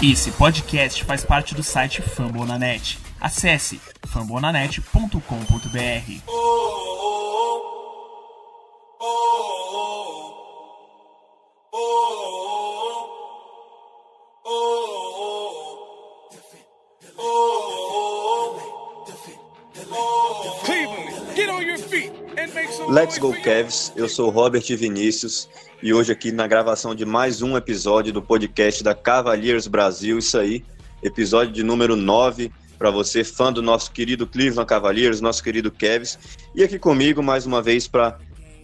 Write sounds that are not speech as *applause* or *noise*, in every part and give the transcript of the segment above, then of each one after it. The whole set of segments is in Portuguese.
Esse podcast faz parte do site Fambonanet. Acesse fambonanet.com.br. Let's Go Cavs, eu sou Robert Vinícius e hoje aqui na gravação de mais um episódio do podcast da Cavaliers Brasil, isso aí, episódio de número 9, para você fã do nosso querido Cleveland Cavaliers, nosso querido Cavs, e aqui comigo mais uma vez para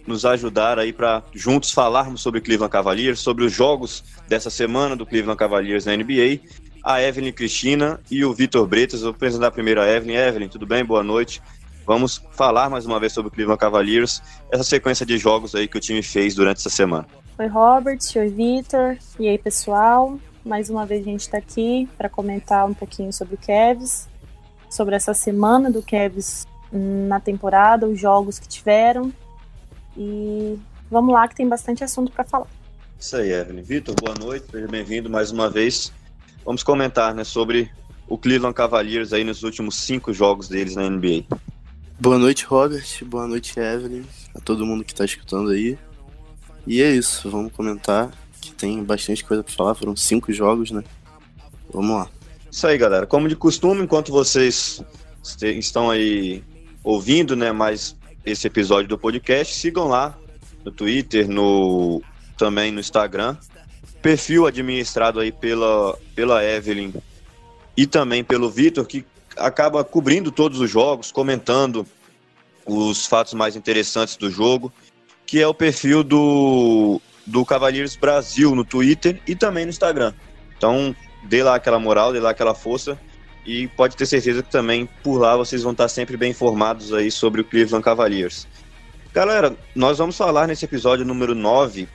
nos ajudar aí para juntos falarmos sobre Cleveland Cavaliers, sobre os jogos dessa semana do Cleveland Cavaliers na NBA, a Evelyn Cristina e o Vitor Bretas. Vou apresentar primeiro a Evelyn. Evelyn, tudo bem? Boa noite. Vamos falar mais uma vez sobre o Cleveland Cavaliers, essa sequência de jogos aí que o time fez durante essa semana. Oi, Robert, oi, Vitor, e aí, pessoal? Mais uma vez a gente está aqui para comentar um pouquinho sobre o Cavs, sobre essa semana do Cavs na temporada, os jogos que tiveram. E vamos lá que tem bastante assunto para falar. Isso aí, Evelyn. Vitor, boa noite, seja bem-vindo mais uma vez. Vamos comentar né, sobre o Cleveland Cavaliers aí nos últimos cinco jogos deles na NBA. Boa noite, Robert. Boa noite, Evelyn. A todo mundo que está escutando aí. E é isso, vamos comentar que tem bastante coisa para falar. Foram cinco jogos, né? Vamos lá. Isso aí, galera. Como de costume, enquanto vocês estão aí ouvindo, né, mais esse episódio do podcast, sigam lá no Twitter, no também no Instagram. Perfil administrado aí pela, pela Evelyn e também pelo Vitor, que acaba cobrindo todos os jogos, comentando os fatos mais interessantes do jogo, que é o perfil do, do Cavaleiros Brasil no Twitter e também no Instagram. Então, dê lá aquela moral, dê lá aquela força e pode ter certeza que também por lá vocês vão estar sempre bem informados aí sobre o Cleveland Cavaliers. Galera, nós vamos falar nesse episódio número 9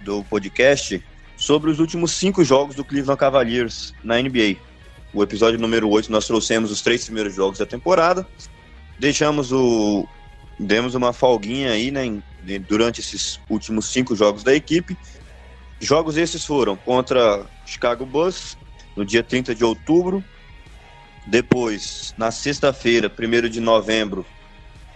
do podcast sobre os últimos cinco jogos do Cleveland Cavaliers na NBA. O episódio número 8 nós trouxemos os três primeiros jogos da temporada. Deixamos o. Demos uma folguinha aí, né? Durante esses últimos cinco jogos da equipe. Jogos esses foram contra Chicago Bulls, no dia 30 de outubro. Depois, na sexta-feira, 1 de novembro,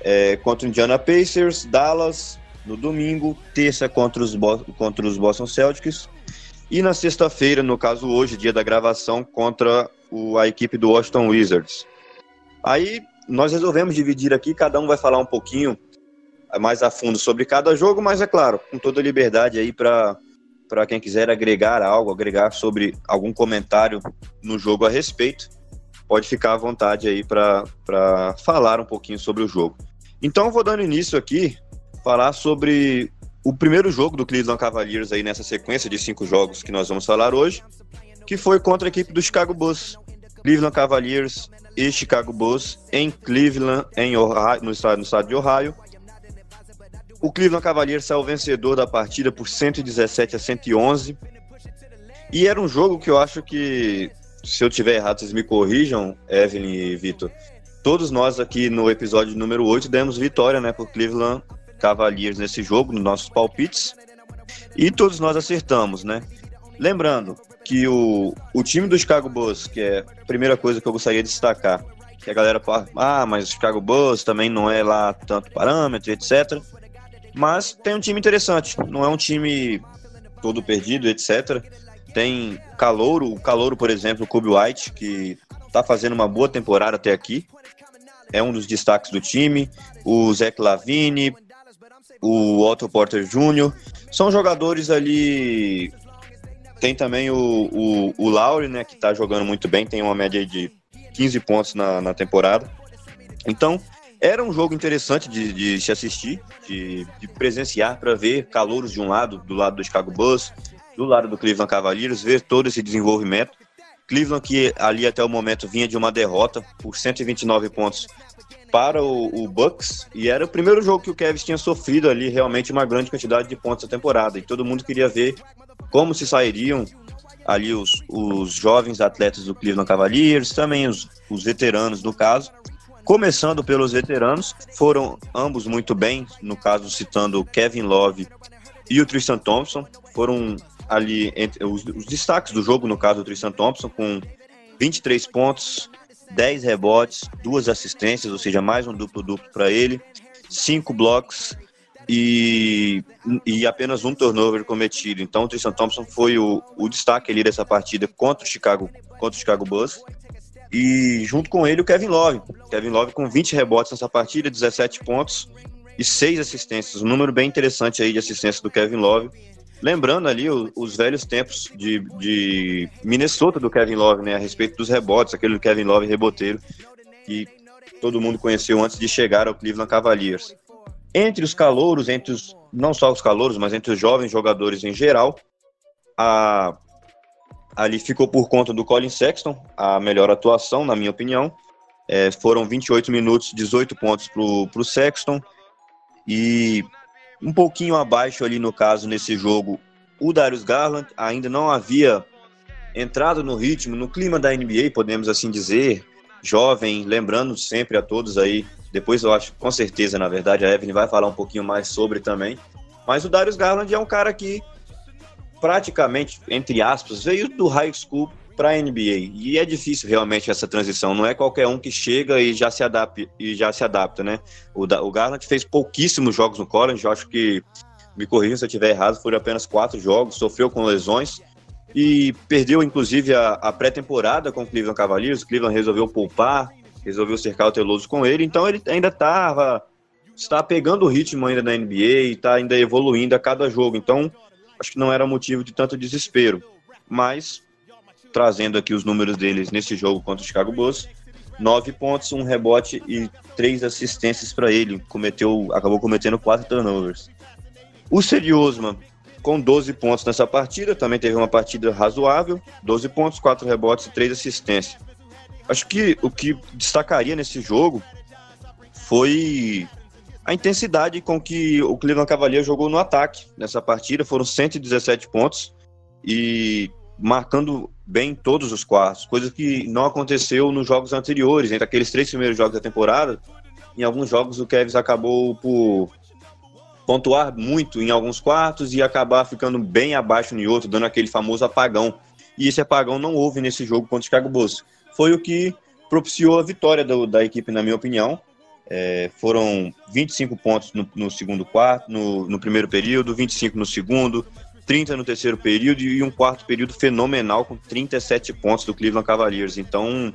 é, contra Indiana Pacers, Dallas, no domingo, terça contra os, contra os Boston Celtics. E na sexta-feira, no caso hoje, dia da gravação, contra o, a equipe do Washington Wizards. Aí nós resolvemos dividir aqui, cada um vai falar um pouquinho mais a fundo sobre cada jogo, mas é claro, com toda liberdade aí para para quem quiser agregar algo, agregar sobre algum comentário no jogo a respeito, pode ficar à vontade aí para falar um pouquinho sobre o jogo. Então, vou dando início aqui, falar sobre o primeiro jogo do Cleveland Cavaliers aí nessa sequência de cinco jogos que nós vamos falar hoje, que foi contra a equipe do Chicago Bulls. Cleveland Cavaliers e Chicago Bulls em Cleveland, em Ohio, no, estado, no estado de Ohio. O Cleveland Cavaliers saiu vencedor da partida por 117 a 111. E era um jogo que eu acho que, se eu tiver errado, vocês me corrijam, Evelyn e Vitor. Todos nós aqui no episódio número 8 demos vitória né, por Cleveland Cavaliers nesse jogo, nos nossos palpites. E todos nós acertamos, né? Lembrando, que o, o time do Chicago Bulls, que é a primeira coisa que eu gostaria de destacar, que a galera fala, ah, mas o Chicago Bulls também não é lá tanto parâmetro, etc. Mas tem um time interessante, não é um time todo perdido, etc. Tem Calouro, o Calouro, por exemplo, o Kobe White, que tá fazendo uma boa temporada até aqui. É um dos destaques do time. O Zach Lavine, o Otto Porter Jr. São jogadores ali tem também o, o, o Lauri, né, que tá jogando muito bem, tem uma média de 15 pontos na, na temporada. Então, era um jogo interessante de, de se assistir, de, de presenciar, para ver calouros de um lado, do lado do Chicago Bulls, do lado do Cleveland Cavaliers, ver todo esse desenvolvimento. Cleveland, que ali até o momento vinha de uma derrota por 129 pontos para o, o, Bucks, e era o primeiro jogo que o Kevin tinha sofrido ali realmente uma grande quantidade de pontos da temporada, e todo mundo queria ver como se sairiam ali os, os jovens atletas do Cleveland Cavaliers, também os, os veteranos no caso. Começando pelos veteranos, foram ambos muito bem, no caso citando Kevin Love e o Tristan Thompson, foram ali entre os, os destaques do jogo, no caso do Tristan Thompson, com 23 pontos, 10 rebotes, duas assistências, ou seja, mais um duplo-duplo para ele, cinco blocos e, e apenas um turnover cometido. Então, o Tristan Thompson foi o, o destaque ali dessa partida contra o Chicago, contra o Chicago Bulls. E junto com ele o Kevin Love. Kevin Love com 20 rebotes nessa partida, 17 pontos e 6 assistências. Um número bem interessante aí de assistência do Kevin Love. Lembrando ali os, os velhos tempos de, de, Minnesota do Kevin Love, né? A respeito dos rebotes, aquele do Kevin Love reboteiro, que todo mundo conheceu antes de chegar ao Cleveland Cavaliers. Entre os calouros, entre os. não só os calouros, mas entre os jovens jogadores em geral, a, ali ficou por conta do Colin Sexton, a melhor atuação, na minha opinião. É, foram 28 minutos, 18 pontos para o Sexton. E um pouquinho abaixo ali no caso nesse jogo, o Darius Garland. Ainda não havia entrado no ritmo, no clima da NBA, podemos assim dizer, jovem, lembrando sempre a todos aí, depois eu acho, com certeza, na verdade, a Evelyn vai falar um pouquinho mais sobre também, mas o Darius Garland é um cara que praticamente, entre aspas, veio do high school para a NBA. E é difícil realmente essa transição. Não é qualquer um que chega e já se adapta, e já se adapta né? O, o Garland fez pouquíssimos jogos no college. Eu acho que, me corrijam se eu estiver errado, foram apenas quatro jogos. Sofreu com lesões e perdeu, inclusive, a, a pré-temporada com o Cleveland Cavaliers. O Cleveland resolveu poupar, resolveu cercar o Teloso com ele. Então ele ainda estava está pegando o ritmo ainda na NBA e está ainda evoluindo a cada jogo. Então, acho que não era motivo de tanto desespero. Mas trazendo aqui os números deles nesse jogo contra o Chicago Bulls. Nove pontos, um rebote e três assistências para ele. Cometeu, acabou cometendo quatro turnovers. O Cedi Osman, com 12 pontos nessa partida, também teve uma partida razoável. 12 pontos, quatro rebotes e três assistências. Acho que o que destacaria nesse jogo foi a intensidade com que o Cleveland Cavaliers jogou no ataque nessa partida. Foram 117 pontos e marcando bem todos os quartos, coisa que não aconteceu nos jogos anteriores, entre aqueles três primeiros jogos da temporada. Em alguns jogos o Kevs acabou por pontuar muito em alguns quartos e acabar ficando bem abaixo em outro, dando aquele famoso apagão. E esse apagão não houve nesse jogo contra o Chicago Bulls. Foi o que propiciou a vitória do, da equipe, na minha opinião. É, foram 25 pontos no, no segundo quarto, no, no, primeiro período, 25 no segundo, 30 no terceiro período e um quarto período fenomenal com 37 pontos do Cleveland Cavaliers. Então,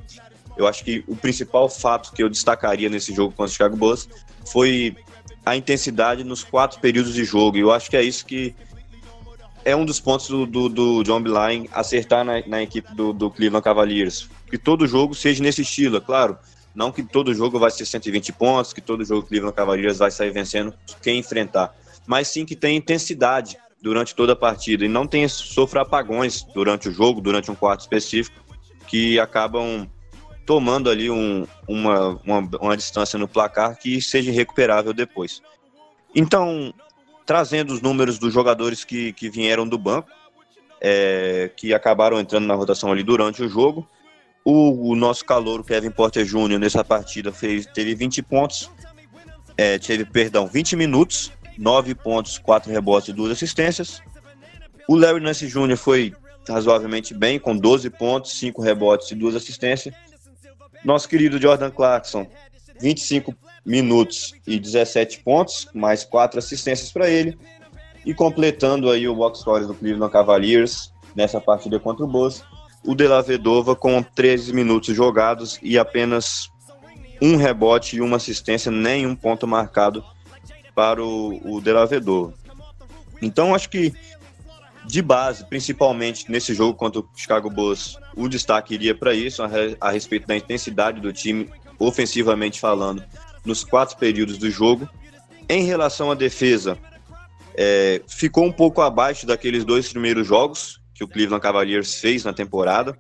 eu acho que o principal fato que eu destacaria nesse jogo contra o Chicago Bulls foi a intensidade nos quatro períodos de jogo. E eu acho que é isso que é um dos pontos do, do, do John Beeline acertar na, na equipe do, do, Cleveland Cavaliers. Que todo jogo seja nesse estilo, é claro. Não que todo jogo vai ser 120 pontos, que todo jogo Cleveland Cavaliers vai sair vencendo quem enfrentar. Mas sim que tem intensidade durante toda a partida e não tenha sofra apagões durante o jogo, durante um quarto específico, que acabam tomando ali um, uma, uma, uma distância no placar que seja recuperável depois. Então, trazendo os números dos jogadores que, que vieram do banco, é, que acabaram entrando na rotação ali durante o jogo. O, o nosso calor, Kevin Porter Jr., nessa partida fez, teve 20 pontos, é, teve, perdão, 20 minutos 9 pontos, 4 rebotes e 2 assistências. O Larry Nance Jr. foi razoavelmente bem, com 12 pontos, 5 rebotes e 2 assistências. Nosso querido Jordan Clarkson, 25 minutos e 17 pontos, mais 4 assistências para ele. E completando aí o box score do Cleveland Cavaliers nessa partida contra o Bulls, o De La Vedova com 13 minutos jogados e apenas um rebote e uma assistência, nenhum ponto marcado para o, o Delavedor. Então, acho que de base, principalmente nesse jogo contra o Chicago Bulls, o destaque iria para isso, a, a, respeito da intensidade do time, ofensivamente falando, nos quatro períodos do jogo. Em relação à defesa, é, ficou um pouco abaixo daqueles dois primeiros jogos que o Cleveland Cavaliers fez na temporada.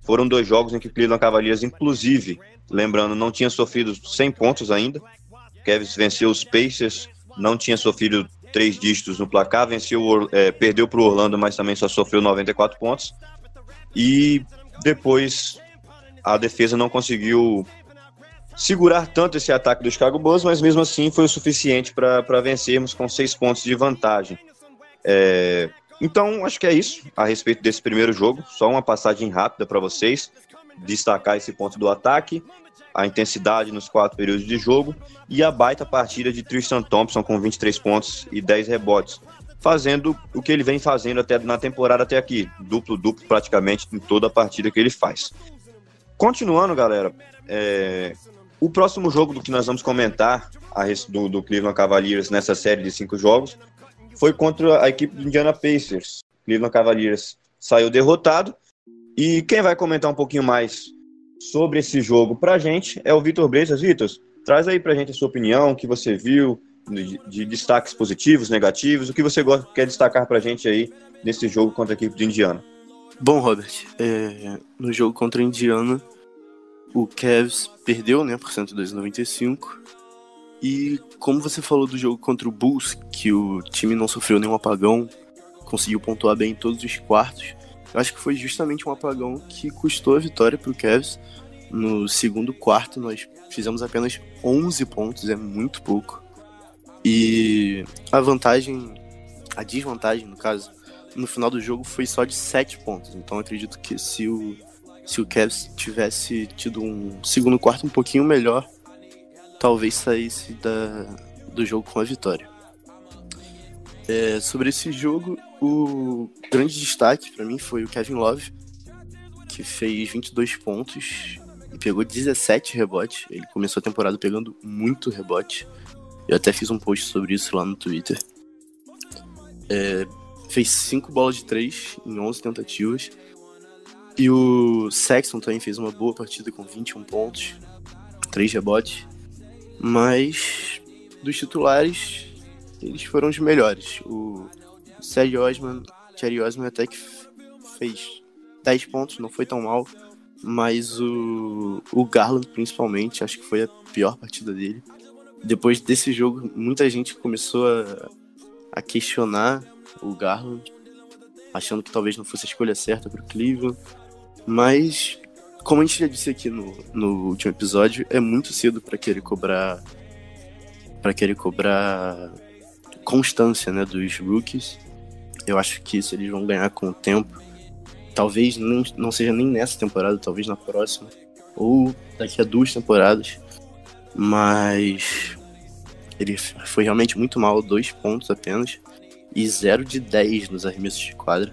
Foram dois jogos em que o Cleveland Cavaliers, inclusive, lembrando, não tinha sofrido 100 pontos ainda. Kevin venceu os Pacers não tinha sofrido três dígitos no placar, venceu, é, perdeu para o Orlando, mas também só sofreu 94 pontos. E depois a defesa não conseguiu segurar tanto esse ataque do Chicago Bulls, mas mesmo assim foi o suficiente para vencermos com seis pontos de vantagem. É, Então, acho que é isso a respeito desse primeiro jogo. Só uma passagem rápida para vocês, destacar esse ponto do ataque, a intensidade nos quatro períodos de jogo e a baita partida de Tristan Thompson com 23 pontos e 10 rebotes, fazendo o que ele vem fazendo até na temporada até aqui, duplo-duplo praticamente em toda a partida que ele faz. Continuando, galera, é... o próximo jogo do que nós vamos comentar a do, do Cleveland Cavaliers nessa série de cinco jogos foi contra a equipe do Indiana Pacers. Cleveland Cavaliers saiu derrotado. E quem vai comentar um pouquinho mais sobre esse jogo pra gente é o Vitor Brezas. Vitor, traz aí pra gente a sua opinião, o que você viu de, de destaques positivos, negativos, o que você quer destacar pra gente aí nesse jogo contra a equipe do Indiana. Bom, Robert, é, no jogo contra a Indiana, o Cavs perdeu né, por 102,95 e como você falou do jogo contra o Bulls, que o time não sofreu nenhum apagão, conseguiu pontuar bem em todos os quartos, eu acho que foi justamente um apagão que custou a vitória para o Cavs. No segundo quarto, nós fizemos apenas 11 pontos, é muito pouco. E a vantagem, a desvantagem, no caso, no final do jogo foi só de 7 pontos. Então acredito que se o, se o Cavs tivesse tido um segundo quarto um pouquinho melhor, talvez saísse da, do jogo com a vitória. É, sobre esse jogo, o grande destaque para mim foi o Kevin Love, que fez 22 pontos e pegou 17 rebotes. Ele começou a temporada pegando muito rebote. Eu até fiz um post sobre isso lá no Twitter. É, fez 5 bolas de 3 em 11 tentativas. E o Sexton também fez uma boa partida com 21 pontos, 3 rebotes. Mas dos titulares, eles foram os melhores. O Sérgio Osman, Osman até que fez 10 pontos, não foi tão mal. Mas o, o Garland, principalmente, acho que foi a pior partida dele. Depois desse jogo, muita gente começou a, a questionar o Garland, achando que talvez não fosse a escolha certa para o Cleveland. Mas como a gente já disse aqui no, no último episódio, é muito cedo para querer cobrar para querer cobrar constância, né, dos rookies. Eu acho que isso eles vão ganhar com o tempo. Talvez não, não seja nem nessa temporada, talvez na próxima ou daqui a duas temporadas. Mas ele foi realmente muito mal, dois pontos apenas e 0 de 10 nos arremessos de quadra.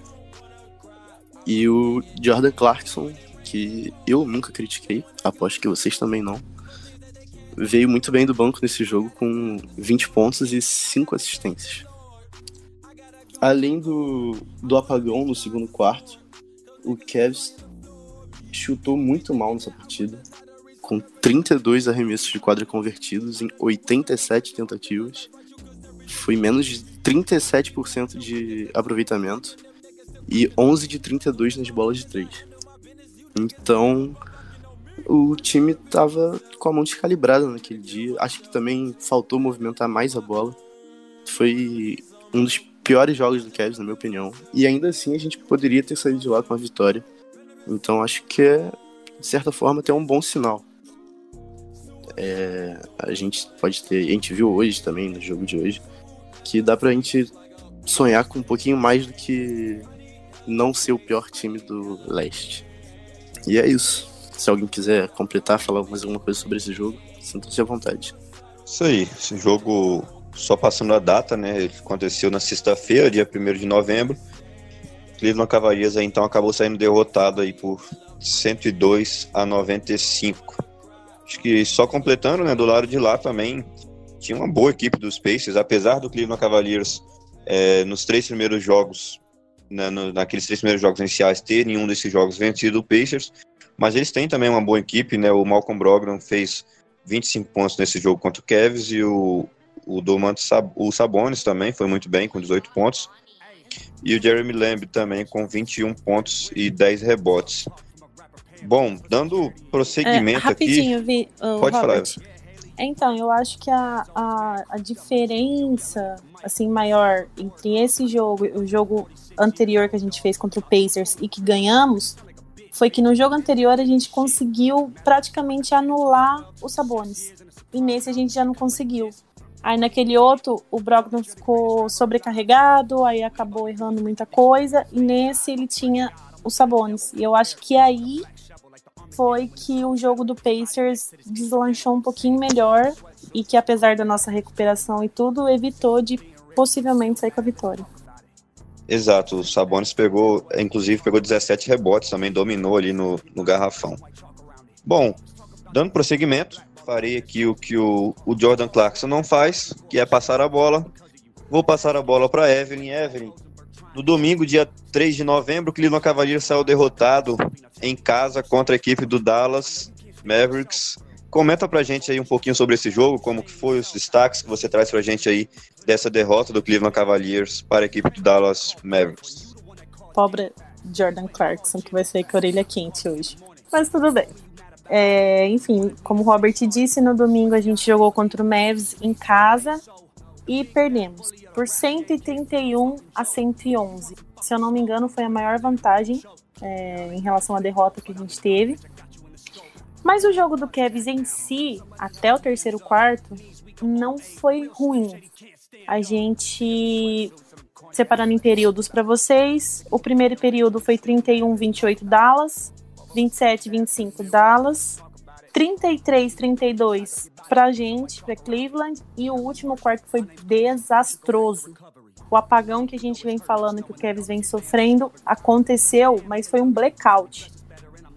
E o Jordan Clarkson que eu nunca critiquei, aposto que vocês também não. Veio muito bem do banco nesse jogo com 20 pontos e 5 assistências. Além do, do apagão no segundo quarto, o Cavs chutou muito mal nessa partida, com 32 arremessos de quadra convertidos em 87 tentativas. Foi menos de 37% de aproveitamento e 11 de 32 nas bolas de 3. Então, o time tava com a mão descalibrada naquele dia. Acho que também faltou movimentar mais a bola. Foi um dos piores jogos do Cavs, na minha opinião. E ainda assim a gente poderia ter saído de lá com a vitória. Então acho que é, de certa forma, até um bom sinal. É, a gente pode ter, a gente viu hoje também, no jogo de hoje, que dá pra gente sonhar com um pouquinho mais do que não ser o pior time do leste. E é isso. Se alguém quiser completar, falar mais alguma coisa sobre esse jogo, sinta-se à vontade. Isso aí. Esse jogo, só passando a data, né? Aconteceu na sexta-feira, dia 1 de novembro. Cleveland Cavaliers aí, então acabou saindo derrotado aí por 102 a 95. Acho que só completando, né, do lado de lá também tinha uma boa equipe dos Pacers, apesar do Cleveland Cavaliers é, nos três primeiros jogos né, no, naqueles três primeiros jogos iniciais ter nenhum desses jogos vencido o Pacers, mas eles têm também uma boa equipe, né? O Malcolm Brogdon fez 25 pontos nesse jogo contra o Cavs e o, o Domantas o Sabonis também foi muito bem com 18 pontos. E o Jeremy Lamb também com 21 pontos e 10 rebotes. Bom, dando prosseguimento é, rapidinho, aqui. Vi, pode Robert, falar. Então, eu acho que a, a, a, diferença assim maior entre esse jogo e o jogo anterior que a gente fez contra o Pacers e que ganhamos foi que no jogo anterior a gente conseguiu praticamente anular os Sabones. E nesse a gente já não conseguiu. Aí naquele outro, o Brogdon ficou sobrecarregado, aí acabou errando muita coisa. E nesse ele tinha os Sabonis. E eu acho que aí foi que o jogo do Pacers deslanchou um pouquinho melhor e que apesar da nossa recuperação e tudo, evitou de possivelmente sair com a vitória. Exato, o Sabonis pegou, inclusive pegou 17 rebotes, também dominou ali no, no garrafão. Bom, dando prosseguimento, farei aqui o que o, o Jordan Clarkson não faz, que é passar a bola. Vou passar a bola para Evelyn. Evelyn, no domingo, dia 3 de novembro, o Cleveland Cavaliers saiu derrotado em casa contra a equipe do Dallas Mavericks. Comenta pra gente aí um pouquinho sobre esse jogo, como que foi os destaques que você traz pra gente aí dessa derrota do Cleveland Cavaliers para a equipe do Dallas Mavericks. Pobre Jordan Clarkson, que vai sair com a orelha quente hoje. Mas tudo bem. É, enfim, como o Robert disse, no domingo a gente jogou contra o Mavs em casa e perdemos por 131 a 111. Se eu não me engano, foi a maior vantagem é, em relação à derrota que a gente teve. Mas o jogo do Cavs em si, até o terceiro quarto, não foi ruim. A gente separando em períodos para vocês, o primeiro período foi 31-28 Dallas, 27-25 Dallas, 33-32 pra gente, pra Cleveland, e o último quarto foi desastroso. O apagão que a gente vem falando que o Kevin vem sofrendo aconteceu, mas foi um blackout.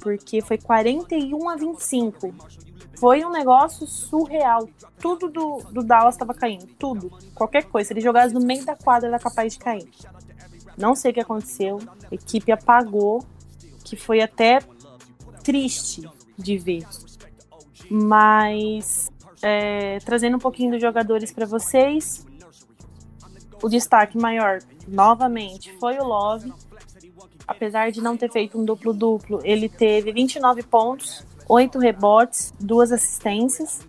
Porque foi 41 a 25. Foi um negócio surreal. Tudo do, do Dallas estava caindo. Tudo. Qualquer coisa. Se ele jogasse no meio da quadra, era capaz de cair. Não sei o que aconteceu. A equipe apagou. Que foi até triste de ver. Mas é, trazendo um pouquinho dos jogadores para vocês, o destaque maior, novamente, foi o Love. Apesar de não ter feito um duplo-duplo, ele teve 29 pontos, 8 rebotes, 2 assistências.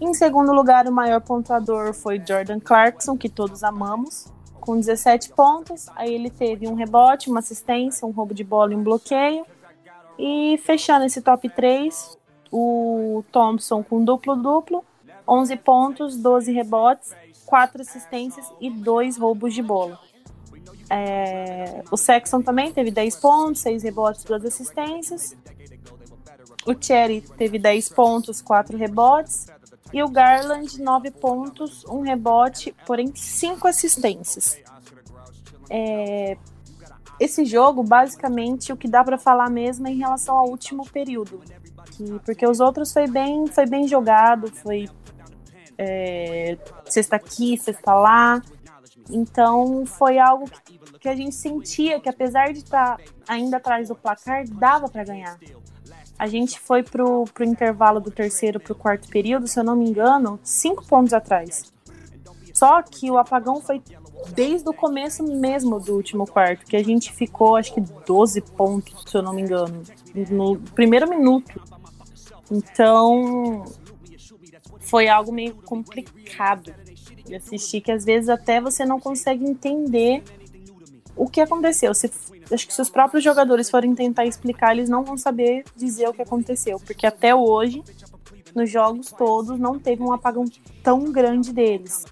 Em segundo lugar, o maior pontuador foi Jordan Clarkson, que todos amamos, com 17 pontos. Aí ele teve um rebote, uma assistência, um roubo de bola e um bloqueio. E fechando esse top 3, o Thompson com duplo-duplo, 11 pontos, 12 rebotes, 4 assistências e 2 roubos de bola. É, o Sexton também teve 10 pontos, 6 rebotes, 2 assistências. O Cherry teve 10 pontos, 4 rebotes. E o Garland, 9 pontos, 1 rebote, porém 5 assistências. É, esse jogo, basicamente, o que dá para falar mesmo é em relação ao último período. Que, porque os outros foi bem, foi bem jogado, foi é, sexta aqui, sexta lá. Então foi algo que, que, a gente sentia que apesar de estar tá ainda atrás do placar, dava para ganhar. A gente foi pro, pro intervalo do terceiro pro quarto período, se eu não me engano, cinco pontos atrás. Só que o apagão foi desde o começo mesmo do último quarto, que a gente ficou, acho que 12 pontos, se eu não me engano, no primeiro minuto. Então, foi algo meio complicado de assistir, que às vezes até você não consegue entender o que aconteceu. Se, acho que se os próprios jogadores forem tentar explicar, eles não vão saber dizer o que aconteceu, porque até hoje, nos jogos todos, não teve um apagão tão grande deles.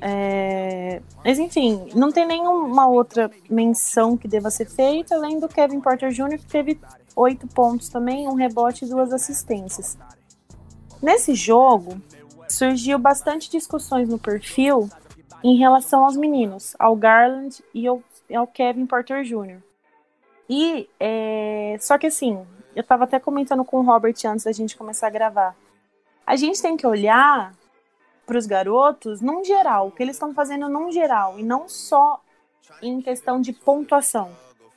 É... Mas enfim, não tem nenhuma outra menção que deva ser feita, além do Kevin Porter Jr., que teve oito pontos também, um rebote e duas assistências. Nesse jogo, surgiu bastante discussões no perfil em relação aos meninos, ao Garland e ao, ao Kevin Porter Jr. E é... só que assim, eu estava até comentando com o Robert antes da gente começar a gravar. A gente tem que olhar para os garotos num geral, o que eles estão fazendo num geral, e não só em questão de pontuação.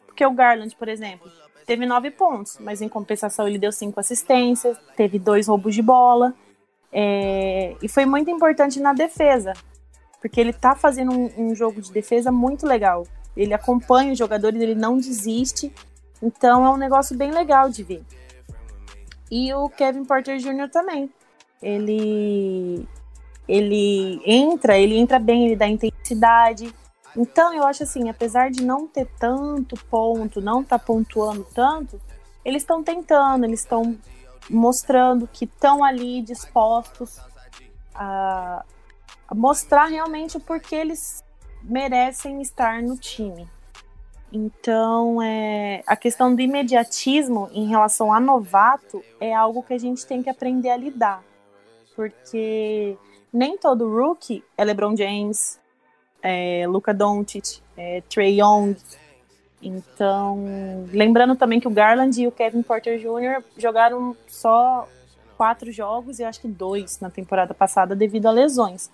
Porque o Garland, por exemplo, teve nove pontos, mas em compensação ele deu cinco assistências, teve dois roubos de bola, é, e foi muito importante na defesa, porque ele tá fazendo um, um, jogo de defesa muito legal. Ele acompanha os jogadores, ele não desiste, então é um negócio bem legal de ver. E o Kevin Porter Jr. também. Ele ele entra, ele entra bem, ele dá intensidade. Então eu acho assim, apesar de não ter tanto ponto, não tá pontuando tanto, eles estão tentando, eles estão mostrando que estão ali dispostos a, mostrar realmente o porquê eles merecem estar no time. Então, é, a questão do imediatismo em relação a novato é algo que a gente tem que aprender a lidar. Porque nem todo rookie é LeBron James, é Luca Doncic, é Trey Young. Então, lembrando também que o Garland e o Kevin Porter Jr. jogaram só quatro jogos e acho que dois na temporada passada devido a lesões.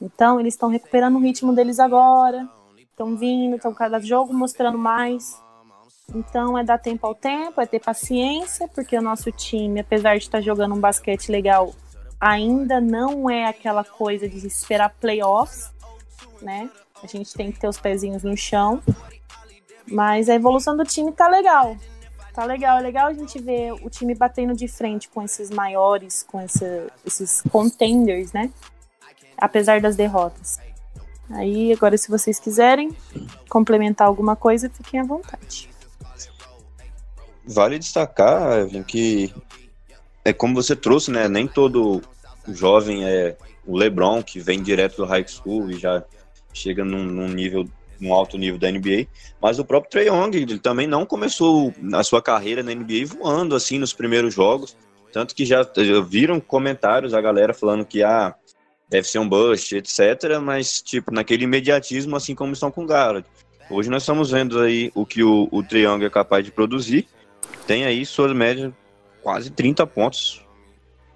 Então, eles estão recuperando o ritmo deles agora, estão vindo, estão cada jogo mostrando mais. Então, é dar tempo ao tempo, é ter paciência, porque o nosso time, apesar de estar jogando um basquete legal, ainda não é aquela coisa de esperar playoffs, né? A gente tem que ter os pezinhos no chão. Mas a evolução do time tá legal. Tá legal, é legal a gente ver o time batendo de frente com esses maiores, com esse, esses contenders, né? Apesar das derrotas. Aí, agora, se vocês quiserem complementar alguma coisa, fiquem à vontade. Vale destacar, Evelyn, que é como você trouxe, né? Nem todo jovem é o LeBron, que vem direto do high school e já chega num, num nível num alto nível da NBA, mas o próprio Trae Young ele também não começou a sua carreira na NBA voando assim nos primeiros jogos, tanto que já viram comentários a galera falando que ah, deve ser um bust, etc, mas tipo naquele imediatismo assim como estão com o Garrett. Hoje nós estamos vendo aí o que o, o Trae Young é capaz de produzir, tem aí suas médias quase 30 pontos,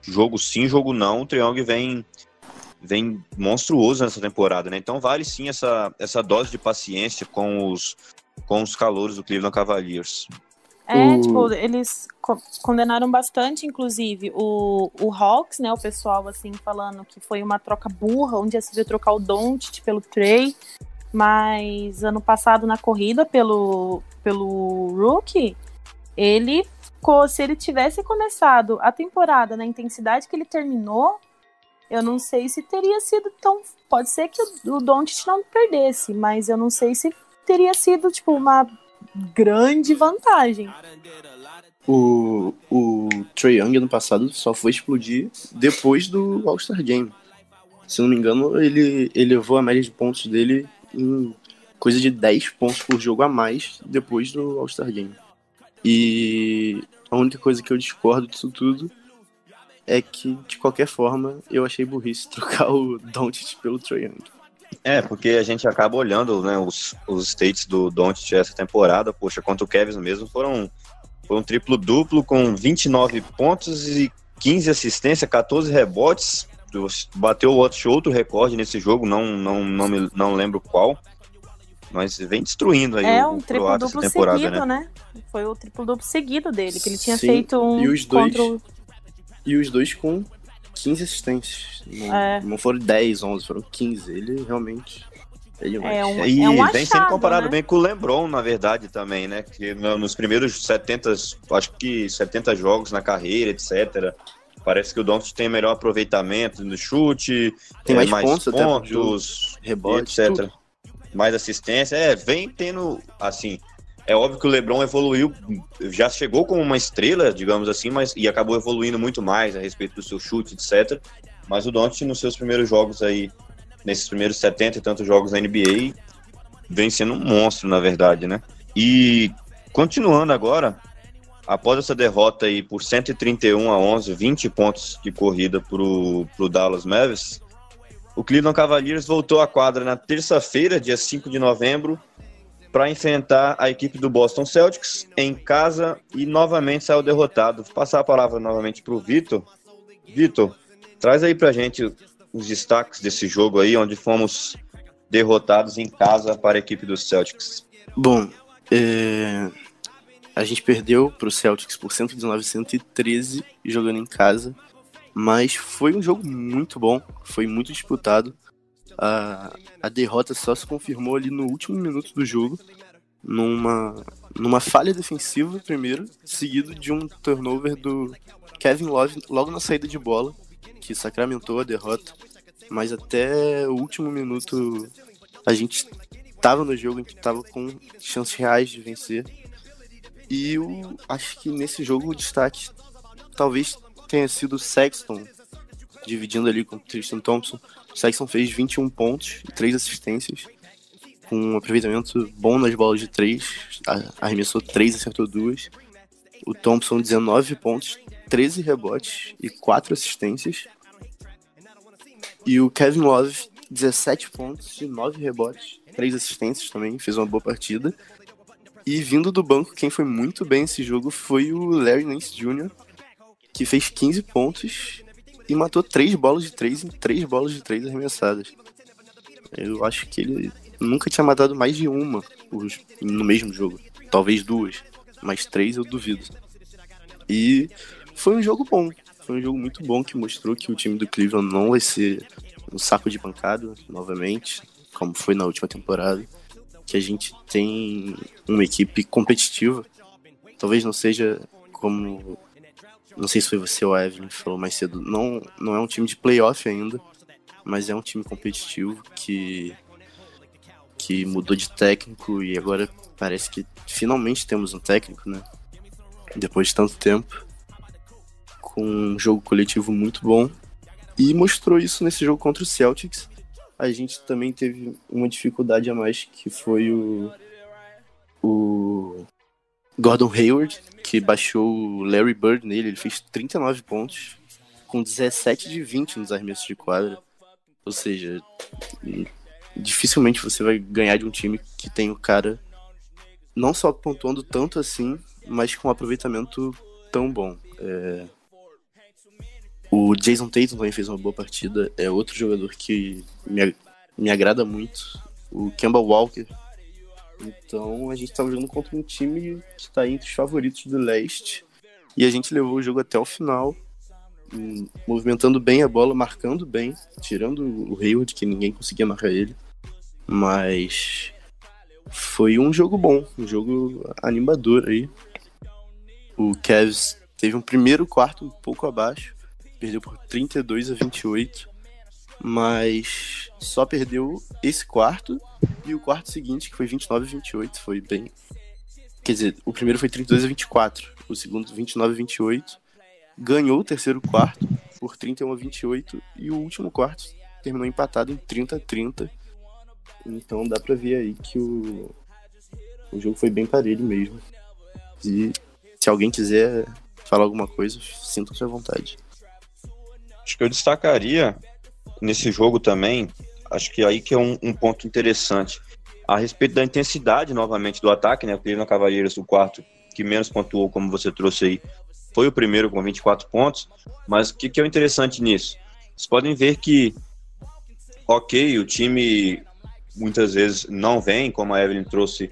jogo sim, jogo não, o Young vem vem monstruoso nessa temporada, né? Então vale sim essa, essa dose de paciência com os, com os calores do Cleveland Cavaliers. É, tipo, eles co condenaram bastante, inclusive, o, o Hawks, né? O pessoal, assim, falando que foi uma troca burra, onde se viu trocar o Doncic pelo Trey. Mas ano passado, na corrida pelo, pelo Rookie, ele, se ele tivesse começado a temporada na intensidade que ele terminou, eu não sei se teria sido tão. Pode ser que o Doncic não perdesse, mas eu não sei se teria sido, tipo, uma grande vantagem. O, o Trae Young ano passado só foi explodir depois do All-Star Game. Se não me engano, ele, ele levou a média de pontos dele em coisa de 10 pontos por jogo a mais depois do All-Star Game. E a única coisa que eu discordo disso tudo é que, de qualquer forma, eu achei burrice *laughs* trocar o Doncic pelo Trae Young. É, porque a gente acaba olhando né, os, os states do Doncic essa temporada, poxa, contra o Kevin mesmo, foram, foram triplo-duplo com 29 pontos e 15 assistências, 14 rebotes, bateu outro, outro recorde nesse jogo, não, não, não, me, não lembro qual, mas vem destruindo aí é, o, um triplo-duplo seguido, né? né? Foi o triplo-duplo seguido dele, que ele tinha Sim, feito um e os dois, contra o e os dois com 15 assistências. Não, é. não foram 10, 11, foram 15. Ele realmente. É, é um, e é um vem sendo comparado né? bem com o LeBron, na verdade, também, né? Que nos primeiros 70, acho que 70 jogos na carreira, etc. Parece que o Doncic tem melhor aproveitamento no chute, tem mais, mais pontos, pontos rebotes, etc. Tudo. Mais assistência. É, vem tendo, assim, é óbvio que o LeBron evoluiu, já chegou como uma estrela, digamos assim, mas e acabou evoluindo muito mais a respeito do seu chute, etc. Mas o Doncic nos seus primeiros jogos aí, nesses primeiros 70 e tantos jogos na NBA, vem sendo um monstro, na verdade, né? E continuando agora, após essa derrota aí por 131 a 11, 20 pontos de corrida pro, pro Dallas Mavericks, o Cleveland Cavaliers voltou à quadra na terça-feira, dia 5 de novembro, para enfrentar a equipe do Boston Celtics em casa e novamente saiu derrotado. Vou passar a palavra novamente para o Vitor. Vitor, traz aí para a gente os destaques desse jogo aí, onde fomos derrotados em casa para a equipe dos Celtics. Bom, é... a gente perdeu para o Celtics por 119 113 jogando em casa, mas foi um jogo muito bom, foi muito disputado a, a derrota só se confirmou ali no último minuto do jogo, numa, numa falha defensiva primeiro, seguido de um turnover do Kevin Love logo na saída de bola, que sacramentou a derrota. Mas até o último minuto a gente estava no jogo, a gente estava com chances reais de vencer. E eu acho que nesse jogo o destaque talvez tenha sido o Sexton, dividindo ali com o Tristan Thompson. O Sexton fez 21 pontos e 3 assistências, com um aproveitamento bom nas bolas de 3, arremessou 3 acertou 2. O Thompson, 19 pontos, 13 rebotes e 4 assistências. E o Kevin Love, 17 pontos e 9 rebotes, 3 assistências também, fez uma boa partida. E vindo do banco, quem foi muito bem nesse jogo foi o Larry Nance Jr., que fez 15 pontos e matou 3 bolas de 3 em 3 bolas de 3 arremessadas. Eu acho que ele nunca tinha matado mais de uma no mesmo jogo. Talvez duas, mas três eu duvido. E foi um jogo bom. Foi um jogo muito bom que mostrou que o time do Cleveland não vai ser um saco de pancada novamente, como foi na última temporada. Que a gente tem uma equipe competitiva. Talvez não seja como. Não sei se foi você ou a Evelyn que falou mais cedo. Não, não é um time de playoff ainda, mas é um time competitivo que que mudou de técnico e agora parece que finalmente temos um técnico, né? Depois de tanto tempo com um jogo coletivo muito bom. E mostrou isso nesse jogo contra o Celtics. A gente também teve uma dificuldade a mais, que foi o, o Gordon Hayward, que baixou o Larry Bird nele. Ele fez 39 pontos, com 17 de 20 nos arremessos de quadra. Ou seja, dificilmente você vai ganhar de um time que tem o cara não só pontuando tanto assim, mas com um aproveitamento tão bom. É, o Jason Tatum também fez uma boa partida. É outro jogador que me, me agrada muito. O Kemba Walker. Então a gente estava jogando contra um time que está entre os favoritos do leste. E a gente levou o jogo até o final, hum, movimentando bem a bola, marcando bem, tirando o Hayward, que ninguém conseguia marcar ele. Mas foi um jogo bom, um jogo animador aí. O Cavs teve um primeiro quarto um pouco abaixo, perdeu por 32 a 28, mas só perdeu esse quarto e o quarto seguinte, que foi 29 a 28, foi bem. Quer dizer, o primeiro foi 32 a 24, o segundo 29 a 28, ganhou o terceiro quarto por 31 a 28 e o último quarto terminou empatado em 30 a 30. Então dá pra ver aí que o, o jogo foi bem parelho mesmo. E se alguém quiser falar alguma coisa, sinta-se à vontade. Acho que eu destacaria nesse jogo também, acho que aí que é um, um ponto interessante, a respeito da intensidade novamente do ataque, né? O Cleveland Cavaliers, o quarto que menos pontuou, como você trouxe aí, foi o primeiro com 24 pontos, mas o que, que é o interessante nisso? Vocês podem ver que, ok, o time muitas vezes não vem, como a Evelyn trouxe,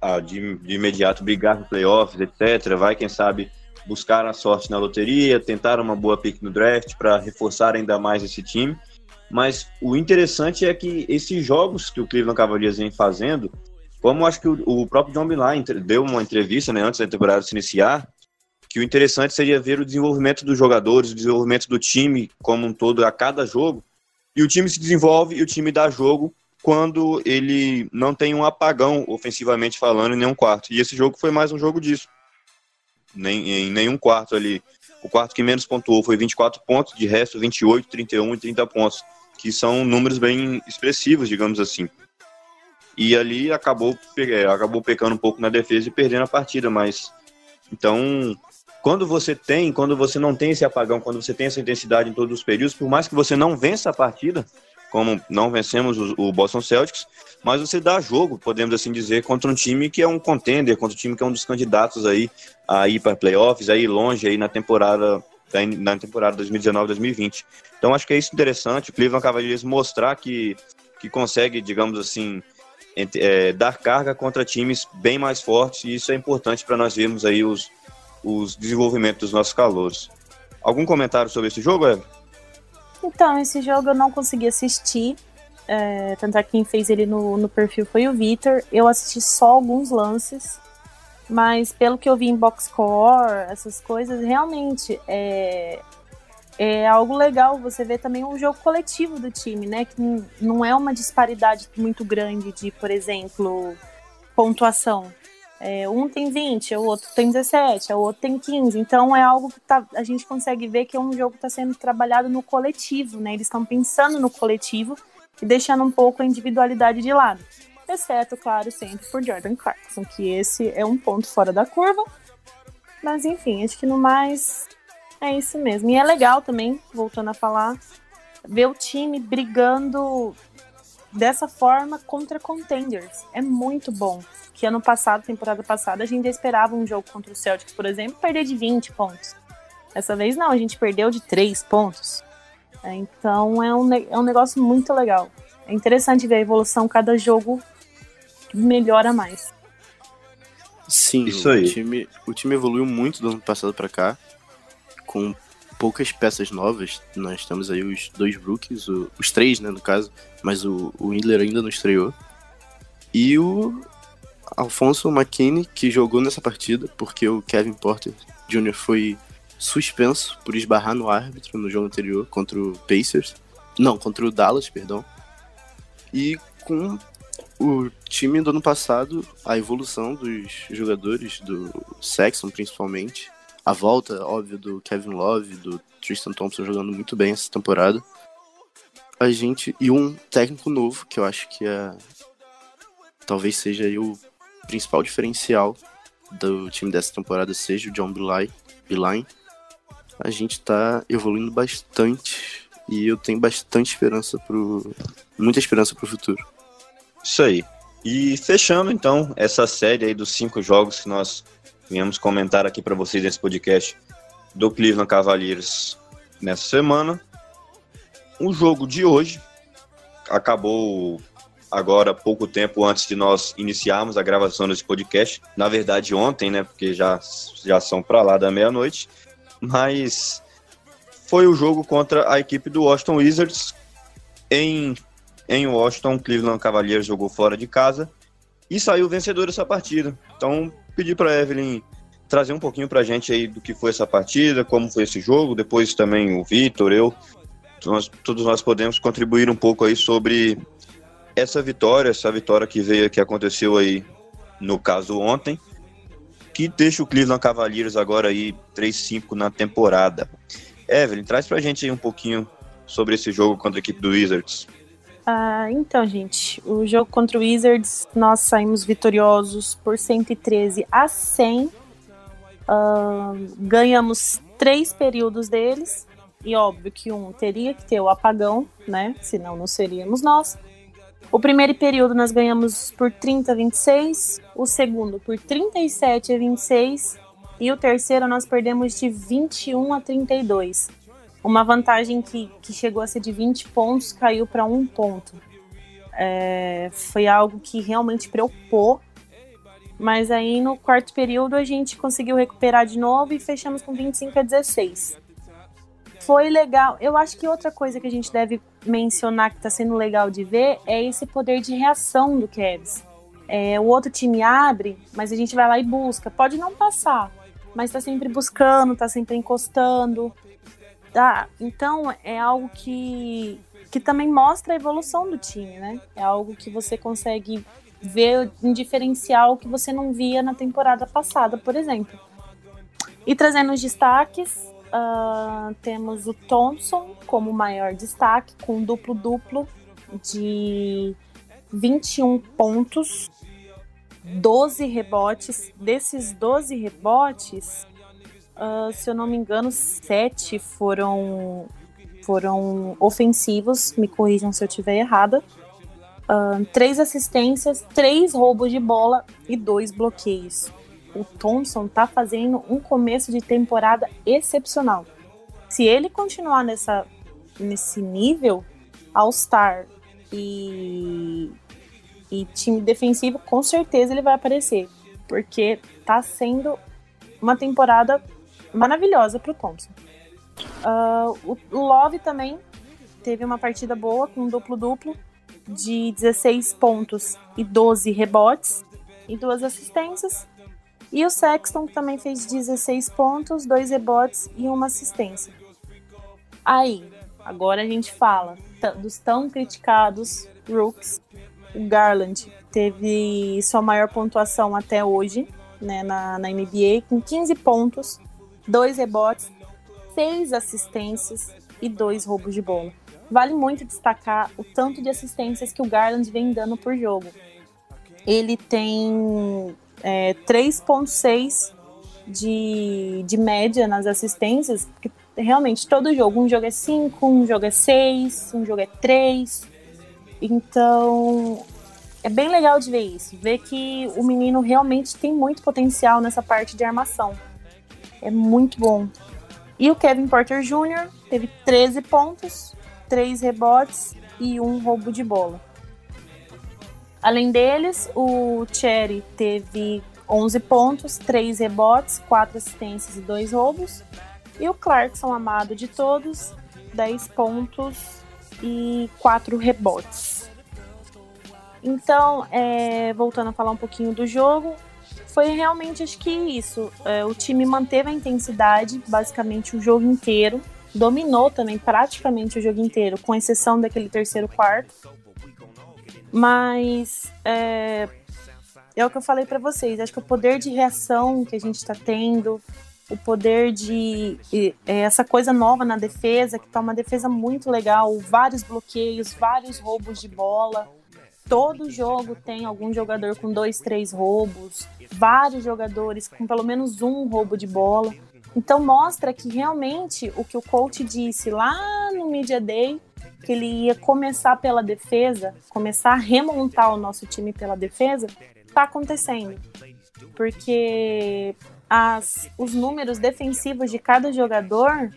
a, de, de imediato brigar no playoffs, etc. Vai, quem sabe, buscar a sorte na loteria, tentar uma boa pick no draft para reforçar ainda mais esse time. Mas o interessante é que esses jogos que o Cleveland Cavaliers vem fazendo, como acho que o, o próprio John Milan deu uma entrevista né, antes da temporada se iniciar, que o interessante seria ver o desenvolvimento dos jogadores, o desenvolvimento do time como um todo a cada jogo. E o time se desenvolve e o time dá jogo quando ele não tem um apagão ofensivamente falando em nenhum quarto. E esse jogo foi mais um jogo disso nem, em nenhum quarto ali. O quarto que menos pontuou foi 24 pontos, de resto 28, 31 e 30 pontos, que são números bem expressivos, digamos assim. E ali acabou, é, acabou pecando um pouco na defesa e perdendo a partida, mas então quando você tem, quando você não tem esse apagão, quando você tem essa intensidade em todos os períodos, por mais que você não vença a partida, como não vencemos o, Boston Celtics, mas você dá jogo, podemos assim dizer, contra um time que é um contender, contra um time que é um dos candidatos aí a ir para playoffs, aí longe aí na temporada na temporada 2019-2020. Então acho que é isso interessante, o Cleveland Cavaliers mostrar que, que consegue, digamos assim, é, dar carga contra times bem mais fortes e isso é importante para nós vermos aí os, os desenvolvimentos dos nossos calouros. Algum comentário sobre esse jogo, Evan? Então, esse jogo eu não consegui assistir. É, tanto é que quem fez ele no, no perfil foi o Vitor. Eu assisti só alguns lances. Mas pelo que eu vi em box score, essas coisas, realmente é, é algo legal você ver também o jogo coletivo do time, né? Que não é uma disparidade muito grande de, por exemplo, pontuação. É, um tem 20, o outro tem 17, o outro tem 15. Então é algo que tá, a gente consegue ver que é um jogo que está sendo trabalhado no coletivo, né? Eles estão pensando no coletivo e deixando um pouco a individualidade de lado. Exceto, claro, sempre por Jordan Clarkson, que esse é um ponto fora da curva. Mas enfim, acho que no mais é isso mesmo. E é legal também, voltando a falar, ver o time brigando dessa forma contra contenders. É muito bom. Que ano passado, temporada passada, a gente esperava um jogo contra o Celtics, por exemplo, perder de 20 pontos. Dessa vez não, a gente perdeu de 3 pontos. É, então é um, é um negócio muito legal. É interessante ver a evolução, cada jogo melhora mais. Sim, Isso aí. O, time, o time evoluiu muito do ano passado para cá, com poucas peças novas. Nós temos aí os dois rookies, o, os três, né, no caso, mas o, o Windler ainda não estreou. E o Alfonso McKinney, que jogou nessa partida, porque o Kevin Porter Jr. foi suspenso por esbarrar no árbitro no jogo anterior contra o Pacers. Não, contra o Dallas, perdão. E com o time do ano passado, a evolução dos jogadores, do Sexton principalmente, a volta, óbvio, do Kevin Love, do Tristan Thompson jogando muito bem essa temporada. A gente. E um técnico novo, que eu acho que é. Talvez seja o principal diferencial do time dessa temporada, seja o John Beeline. A gente tá evoluindo bastante e eu tenho bastante esperança pro. muita esperança pro futuro. Isso aí. E fechando então essa série aí dos cinco jogos que nós viemos comentar aqui para vocês nesse podcast do Cleveland Cavaliers nessa semana. O jogo de hoje acabou agora pouco tempo antes de nós iniciarmos a gravação desse podcast. Na verdade, ontem, né? Porque já, já são para lá da meia-noite. Mas foi o jogo contra a equipe do Washington Wizards em, em Washington. Cleveland Cavaliers jogou fora de casa e saiu vencedor dessa partida. Então, pedir para Evelyn trazer um pouquinho para a gente aí do que foi essa partida, como foi esse jogo, depois também o Vitor, eu, nós, todos nós podemos contribuir um pouco aí sobre essa vitória, essa vitória que veio, que aconteceu aí no caso ontem, que deixa o Cleveland Cavaliers agora aí 3-5 na temporada. Evelyn, traz para a gente aí um pouquinho sobre esse jogo contra a equipe do Wizards. Ah, então, gente, o jogo contra o Wizards, nós saímos vitoriosos por 113 a 100. Uh, ah, ganhamos três períodos deles. E óbvio que um teria que ter o apagão, né? Senão não seríamos nós. O primeiro período nós ganhamos por 30 a 26, o segundo por 37 a 26 e o terceiro nós perdemos de 21 a 32 uma vantagem que, que chegou a ser de 20 pontos caiu para um ponto. É, foi algo que realmente preocupou. Mas aí no quarto período a gente conseguiu recuperar de novo e fechamos com 25 a 16. Foi legal. Eu acho que outra coisa que a gente deve mencionar que está sendo legal de ver é esse poder de reação do Cavs. É, o outro time abre, mas a gente vai lá e busca. Pode não passar, mas está sempre buscando, está sempre encostando. Tá? Então é algo que, que também mostra a evolução do time, né? É algo que você consegue ver um diferencial que você não via na temporada passada, por exemplo. E trazendo os destaques, uh, temos o Thompson como maior destaque, com duplo-duplo de 21 pontos, 12 rebotes. Desses 12 rebotes, uh, se eu não me engano, sete foram, foram ofensivos, me corrijam se eu estiver errada. Uh, três assistências, três roubos de bola e dois bloqueios. O Thompson tá fazendo um começo de temporada excepcional. Se ele continuar nessa, nesse nível, All-Star e, e time defensivo, com certeza ele vai aparecer. Porque tá sendo uma temporada maravilhosa para o Thompson. Uh, o Love também teve uma partida boa com duplo-duplo de 16 pontos e 12 rebotes e duas assistências. E o Sexton também fez 16 pontos, dois rebotes e uma assistência. Aí, agora a gente fala dos tão criticados Rooks. O Garland teve sua maior pontuação até hoje né, na, na NBA, com 15 pontos, 2 rebotes, 6 assistências e 2 roubos de bola. Vale muito destacar o tanto de assistências que o Garland vem dando por jogo. Ele tem é, 3,6 de, de média nas assistências, porque realmente todo jogo, um jogo é 5, um jogo é 6, um jogo é 3. Então, é bem legal de ver isso, ver que o menino realmente tem muito potencial nessa parte de armação. É muito bom. E o Kevin Porter Jr. teve 13 pontos, 3 rebotes e um roubo de bola. Além deles, o Cherry teve 11 pontos, 3 rebotes, 4 assistências e 2 roubos. E o Clarkson, amado de todos, 10 pontos e 4 rebotes. Então, é, voltando a falar um pouquinho do jogo, foi realmente acho que isso. É, o time manteve a intensidade basicamente o jogo inteiro, dominou também praticamente o jogo inteiro, com exceção daquele terceiro quarto. Mas é, é o que eu falei para vocês. Acho que o poder de reação que a gente está tendo, o poder de é, essa coisa nova na defesa, que tá uma defesa muito legal, vários bloqueios, vários roubos de bola. Todo jogo tem algum jogador com dois, três roubos, vários jogadores com pelo menos um roubo de bola. Então mostra que realmente o que o coach disse lá no Media Day, que ele ia começar pela defesa, começar a remontar o nosso time pela defesa, está acontecendo. Porque as, os números defensivos de cada jogador,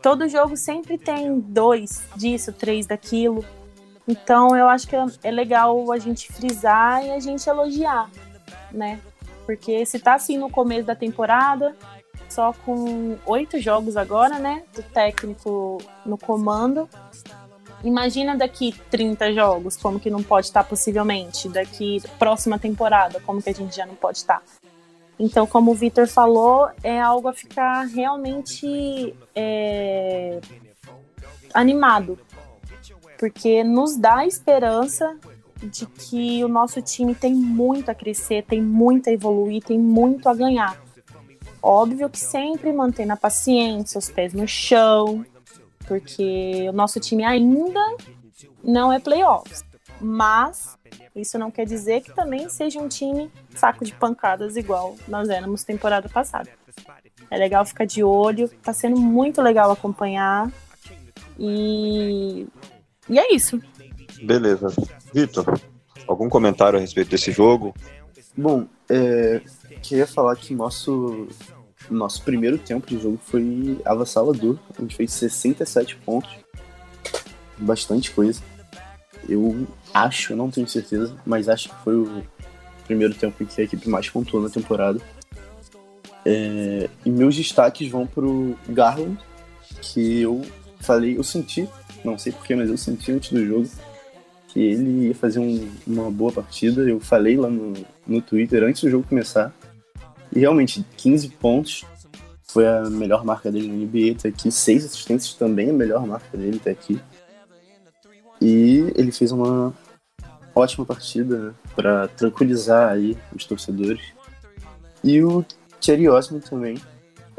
todo jogo sempre tem dois disso, três daquilo. Então eu acho que é legal a gente frisar e a gente elogiar, né? Porque se tá assim no começo da temporada, só com oito jogos agora, né? Do técnico no comando. Imagina daqui 30 jogos, como que não pode estar tá, possivelmente. Daqui próxima temporada, como que a gente já não pode estar. Tá. Então, como o Vitor falou, é algo a ficar realmente é, animado porque nos dá esperança de que o nosso time tem muito a crescer, tem muito a evoluir, tem muito a ganhar. Óbvio que sempre mantendo a paciência, os pés no chão, porque o nosso time ainda não é playoffs. Mas isso não quer dizer que também seja um time saco de pancadas igual nós éramos temporada passada. É legal ficar de olho, tá sendo muito legal acompanhar. E e é isso. Beleza. Vitor, algum comentário a respeito desse jogo? Bom, é, queria falar que nosso, nosso primeiro tempo de jogo foi avassalador. A gente fez 67 pontos. Bastante coisa. Eu acho, não tenho certeza, mas acho que foi o primeiro tempo em que a equipe mais pontuou na temporada. É, e meus destaques vão pro Garland, que eu falei, eu senti não sei porquê, mas eu senti antes do jogo que ele ia fazer um, uma boa partida. Eu falei lá no, no Twitter antes do jogo começar. E realmente, 15 pontos foi a melhor marca dele no NBA até aqui. Seis assistências também a melhor marca dele até aqui. E ele fez uma ótima partida né, para tranquilizar aí os torcedores. E o Thierry Osman também,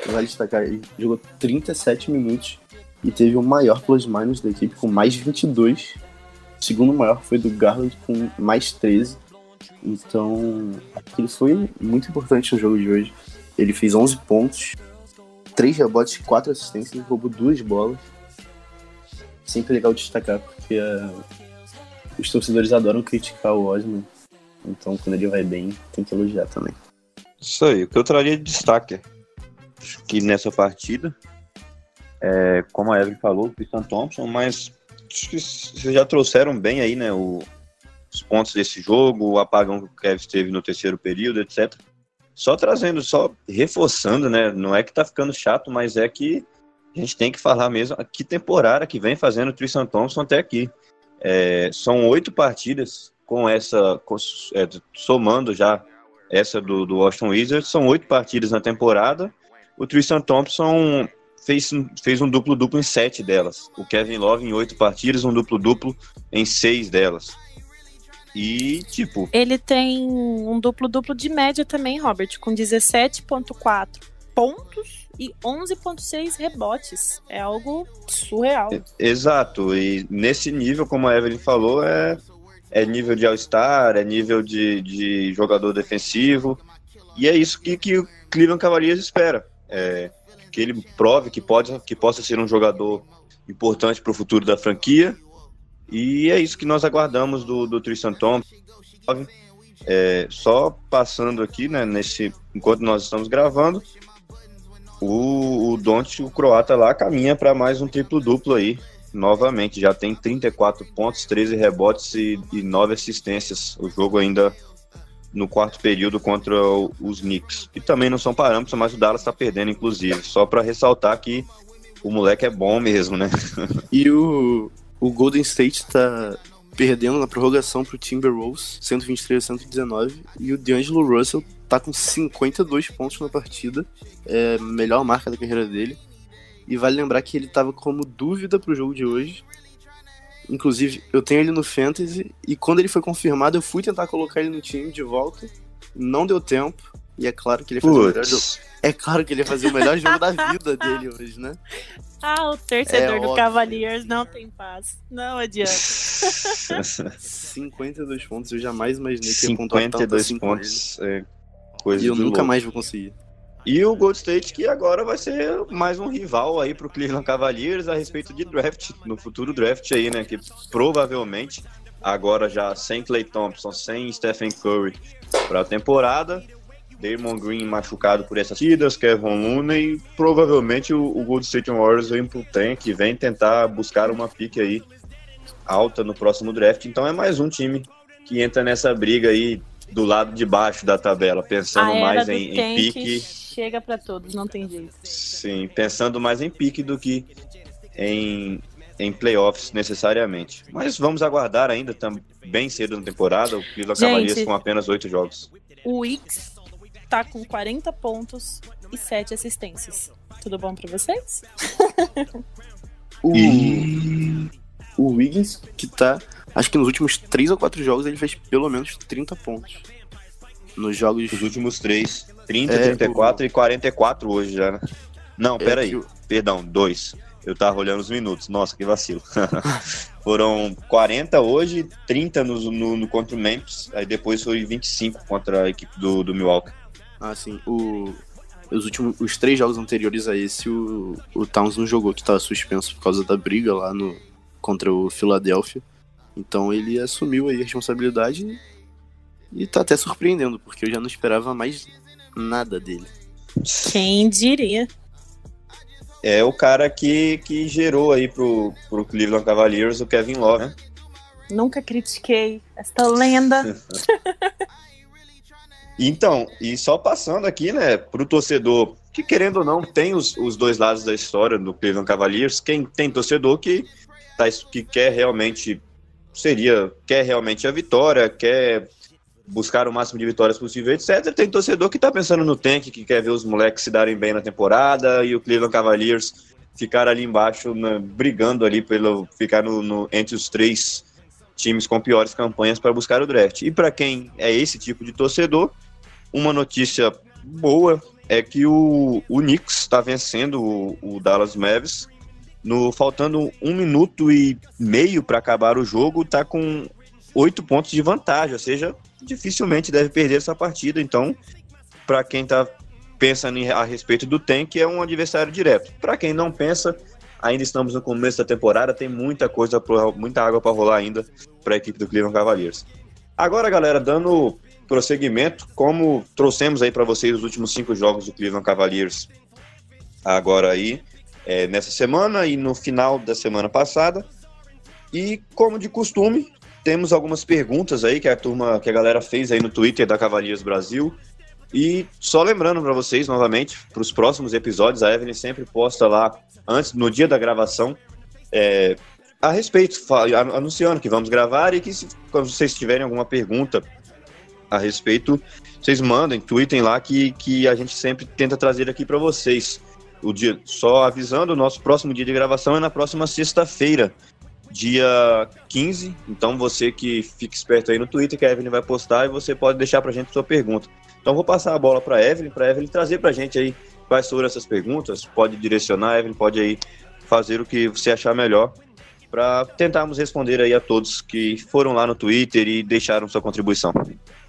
vale destacar, ele jogou 37 minutos e teve o maior plus-minus da equipe com mais 22. O segundo maior foi do Garland com mais 13. Então, ele foi muito importante no jogo de hoje. Ele fez 11 pontos, 3 rebotes, 4 assistências, roubou duas bolas. Sempre legal destacar, porque uh, os torcedores adoram criticar o Osman. Então, quando ele vai bem, tem que elogiar também. Isso aí. O que eu traria de destaque que nessa partida é, como a Evelyn falou, o Tristan Thompson, mas acho que vocês já trouxeram bem aí, né, o, os pontos desse jogo, o apagão que o Kevin teve no terceiro período, etc. Só trazendo, só reforçando, né, não é que tá ficando chato, mas é que a gente tem que falar mesmo que temporada que vem fazendo o Tristan Thompson até aqui. É, são oito partidas com essa, com, é, somando já essa do, do Washington Wizards, são oito partidas na temporada. O Tristan Thompson fez, fez um duplo-duplo em sete delas. O Kevin Love em oito partidas, um duplo-duplo em seis delas. E, tipo. Ele tem um duplo-duplo de média também, Robert, com 17,4 pontos e 11,6 rebotes. É algo surreal. Exato. E nesse nível, como a Evelyn falou, é, é nível de All-Star, é nível de, de jogador defensivo. E é isso que, que o Cleveland Cavaliers espera. É, que ele prove que, pode, que possa ser um jogador importante para o futuro da franquia. E é isso que nós aguardamos do, do Tristan Thompson. É, só passando aqui, né, nesse, enquanto nós estamos gravando, o, o Don't, o croata lá, caminha para mais um triplo-duplo aí, novamente. Já tem 34 pontos, 13 rebotes e, e 9 assistências. O jogo ainda no quarto período contra os Knicks. E também não são parâmetros, mas o Dallas está perdendo, inclusive. Só para ressaltar que o moleque é bom mesmo, né? e o, o Golden State está perdendo na prorrogação pro Timberwolves, 123 a 119, e o D'Angelo Russell tá com 52 pontos na partida, é a melhor marca da carreira dele. E vale lembrar que ele tava como dúvida pro jogo de hoje. Inclusive, eu tenho ele no Fantasy, e quando ele foi confirmado, eu fui tentar colocar ele no time de volta. Não deu tempo. E é claro que ele fazia o melhor jogo. É claro que ele ia fazer o melhor jogo da vida dele hoje, né? *laughs* Ah, o torcedor é do óbvio. Cavaliers não tem paz. Não adianta. *laughs* 52 pontos, eu jamais imaginei que ia pontuar tanto assim pontos. É coisa e eu nunca louco. mais vou conseguir. E o Gold State que agora vai ser mais um rival aí pro Cleveland Cavaliers a respeito de draft, no futuro draft aí, né? Que provavelmente agora já sem Clay Thompson, sem Stephen Curry para a temporada, Damon Green machucado por essas tidas, Kevin Looney, e provavelmente o, o Gold State Warriors vem pro tank, vem tentar buscar uma pique aí alta no próximo draft. Então é mais um time que entra nessa briga aí do lado de baixo da tabela, pensando mais em, em pique. Chega para todos, não tem jeito. Sim, pensando mais em pique do que em, em playoffs necessariamente. Mas vamos aguardar ainda, bem cedo na temporada, o Cleveland Cavaliers com apenas oito jogos. O X tá com 40 pontos e 7 assistências. Tudo bom para vocês? *laughs* o, e... o Wiggins, que tá. Acho que nos últimos 3 ou 4 jogos ele fez pelo menos 30 pontos. Nos jogos. Os últimos 3. 30, é, 34 o... e 44 hoje já, né? Não, é, peraí. Eu... Perdão, 2. Eu tava olhando os minutos. Nossa, que vacilo. *laughs* Foram 40 hoje, 30 no, no, no, contra o Memphis, aí depois foi 25 contra a equipe do, do Milwaukee. Ah, sim. O, os últimos os três jogos anteriores a esse, o, o Towns não jogou, que estava suspenso por causa da briga lá no, contra o Philadelphia. Então ele assumiu aí a responsabilidade e, e tá até surpreendendo, porque eu já não esperava mais nada dele. Quem diria? É o cara que, que gerou aí pro, pro Cleveland Cavaliers o Kevin Love, né? Nunca critiquei esta lenda. *laughs* Então, e só passando aqui, né, para o torcedor que, querendo ou não, tem os, os dois lados da história do Cleveland Cavaliers, quem tem torcedor que, tá, que quer realmente, seria, quer realmente a vitória, quer buscar o máximo de vitórias possível, etc. Tem torcedor que está pensando no tank, que quer ver os moleques se darem bem na temporada e o Cleveland Cavaliers ficar ali embaixo, né, brigando ali pelo ficar no, no, entre os três times com piores campanhas para buscar o draft. E para quem é esse tipo de torcedor, uma notícia boa é que o, o Knicks está vencendo o, o, Dallas Mavericks. No, faltando um minuto e meio para acabar o jogo, está com oito pontos de vantagem, ou seja, dificilmente deve perder essa partida. Então, para quem está pensando em, a respeito do Tank, é um adversário direto. Para quem não pensa, ainda estamos no começo da temporada, tem muita coisa, muita água para rolar ainda para a equipe do Cleveland Cavaliers. Agora, galera, dando prosseguimento, como trouxemos aí para vocês os últimos cinco jogos do Cleveland Cavaliers agora aí, é, nessa semana e no final da semana passada. E como de costume, temos algumas perguntas aí que a turma, que a galera fez aí no Twitter da Cavaliers Brasil. E só lembrando para vocês novamente, para os próximos episódios, a Evelyn sempre posta lá antes, no dia da gravação, é, a respeito, anunciando que vamos gravar e que se quando vocês tiverem alguma pergunta a respeito, vocês mandem, tweetem lá que, que a gente sempre tenta trazer aqui para vocês. O dia, só avisando, o nosso próximo dia de gravação é na próxima sexta-feira, dia 15. Então você que fica esperto aí no Twitter, que a Evelyn vai postar e você pode deixar pra gente sua pergunta. Então vou passar a bola para Evelyn, para Evelyn trazer pra gente aí quais foram essas perguntas, pode direcionar, Evelyn pode aí fazer o que você achar melhor para tentarmos responder aí a todos que foram lá no Twitter e deixaram sua contribuição.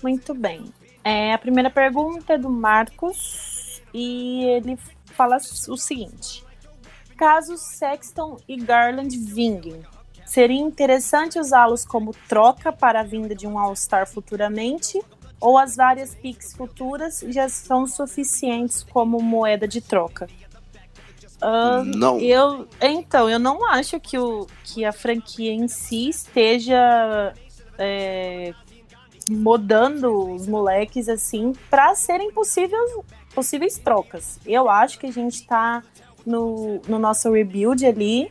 Muito bem. É, a primeira pergunta é do Marcos e ele fala o seguinte: caso Sexton e Garland vinguem, seria interessante usá-los como troca para a vinda de um All-Star futuramente? Ou as várias picks futuras já são suficientes como moeda de troca? Uh, não. Eu, então, eu não acho que, o, que a franquia em si esteja é, modando os moleques assim para serem possíveis, possíveis trocas. Eu acho que a gente está no, no nosso rebuild ali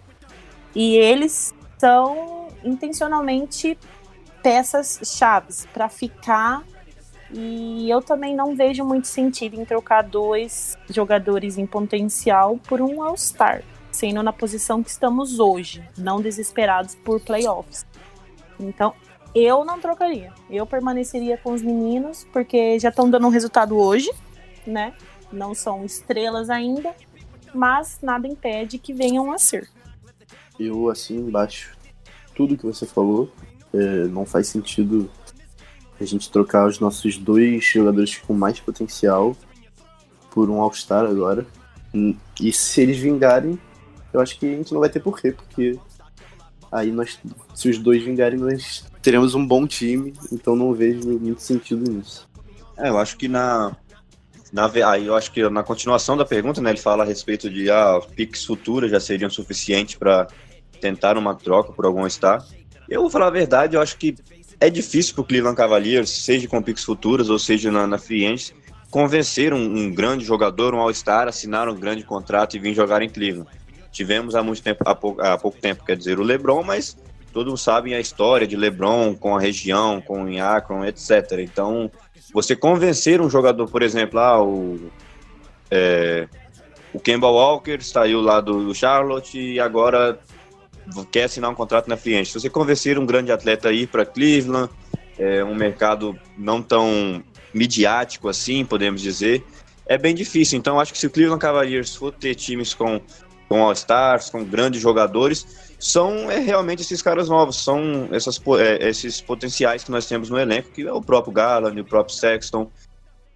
e eles são intencionalmente peças chaves para ficar e eu também não vejo muito sentido em trocar dois jogadores em potencial por um All-Star, sendo na posição que estamos hoje, não desesperados por playoffs. Então, eu não trocaria. Eu permaneceria com os meninos, porque já estão dando um resultado hoje, né? Não são estrelas ainda, mas nada impede que venham a ser. Eu, assim, embaixo, tudo que você falou, é, não faz sentido a gente trocar os nossos dois jogadores com mais potencial por um All-Star agora. E se eles vingarem, eu acho que a gente não vai ter porquê, porque aí nós, se os dois vingarem, nós teremos um bom time, então não vejo muito sentido nisso. É, eu acho que na, na aí eu acho que na continuação da pergunta, né, ele fala a respeito de ah, picks futuras já seriam suficientes para tentar uma troca por algum star. Eu vou falar a verdade, eu acho que é difícil para o Cleveland Cavaliers, seja com picks futuras ou seja na, na free agents, convencer um, um, grande jogador, um All-Star, assinar um grande contrato e vir jogar em Cleveland. Tivemos há muito tempo, há pouco, há pouco tempo, quer dizer, o LeBron, mas todos sabem a história de LeBron com a região, com o Akron, etc. Então, você convencer um jogador, por exemplo, ah, o, é, o Kemba Walker saiu lá do Charlotte e agora quer assinar um contrato na free Se você convencer um grande atleta a ir para Cleveland, é um mercado não tão midiático assim, podemos dizer, é bem difícil. Então, acho que se o Cleveland Cavaliers for ter times com, com All-Stars, com grandes jogadores, são é, realmente esses caras novos, são essas, é, esses potenciais que nós temos no elenco, que é o próprio Garland, o próprio Sexton,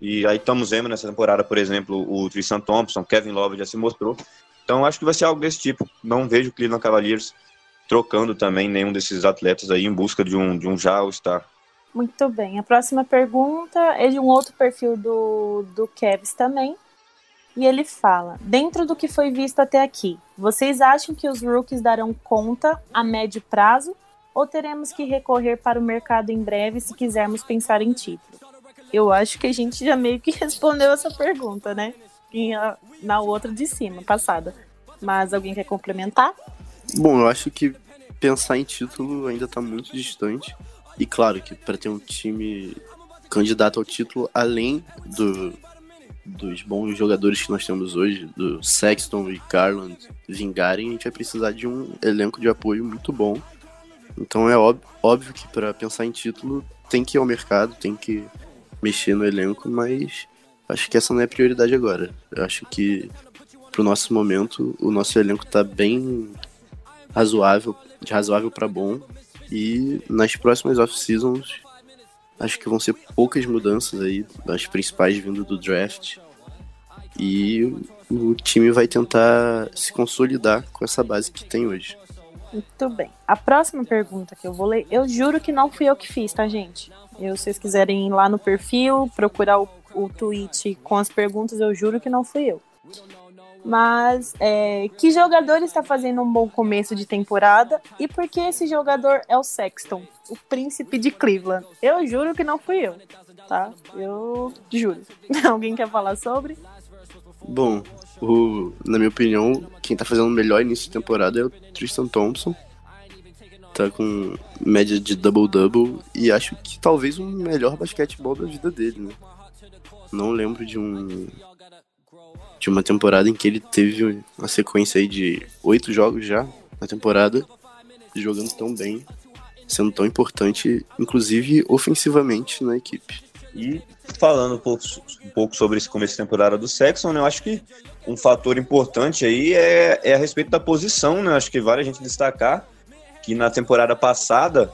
e aí estamos vendo nessa temporada, por exemplo, o Tristan Thompson, Kevin Love já se mostrou. Então acho que vai ser algo desse tipo. Não vejo o Cleveland Cavaliers trocando também nenhum desses atletas aí em busca de um, de um já All-Star. Muito bem. A próxima pergunta é de um outro perfil do, do Kevs também. E ele fala: Dentro do que foi visto até aqui, vocês acham que os rookies darão conta a médio prazo ou teremos que recorrer para o mercado em breve se quisermos pensar em título? Eu acho que a gente já meio que *laughs* respondeu essa pergunta, né? Na outra de cima, passada. Mas alguém quer complementar? Bom, eu acho que pensar em título ainda está muito distante. E claro que para ter um time candidato ao título, além do, dos bons jogadores que nós temos hoje, do Sexton e Garland vingarem, a gente vai precisar de um elenco de apoio muito bom. Então é óbvio, óbvio que para pensar em título tem que ir ao mercado, tem que mexer no elenco, mas acho que essa não é prioridade agora. Eu acho que pro nosso momento o nosso elenco está bem razoável, de razoável para bom. E nas próximas off-seasons, acho que vão ser poucas mudanças aí, as principais vindo do draft. E o time vai tentar se consolidar com essa base que tem hoje. Muito bem. A próxima pergunta que eu vou ler, eu juro que não fui eu que fiz, tá, gente? Eu, se vocês quiserem ir lá no perfil, procurar o, o tweet com as perguntas, eu juro que não fui eu. Mas é, que jogador está fazendo um bom começo de temporada e por que esse jogador é o Sexton, o príncipe de Cleveland? Eu juro que não fui eu, tá? Eu juro. *laughs* Alguém quer falar sobre? Bom, o, na minha opinião, quem tá fazendo o melhor início de temporada é o Tristan Thompson. Tá com média de double-double e acho que talvez o melhor basquetebol da vida dele, né? Não lembro de um de uma temporada em que ele teve uma sequência aí de oito jogos já na temporada jogando tão bem, sendo tão importante, inclusive ofensivamente na equipe. E falando um pouco, um pouco sobre esse começo de temporada do Sexton, né, eu acho que um fator importante aí é, é a respeito da posição, né? Acho que vale a gente destacar que na temporada passada,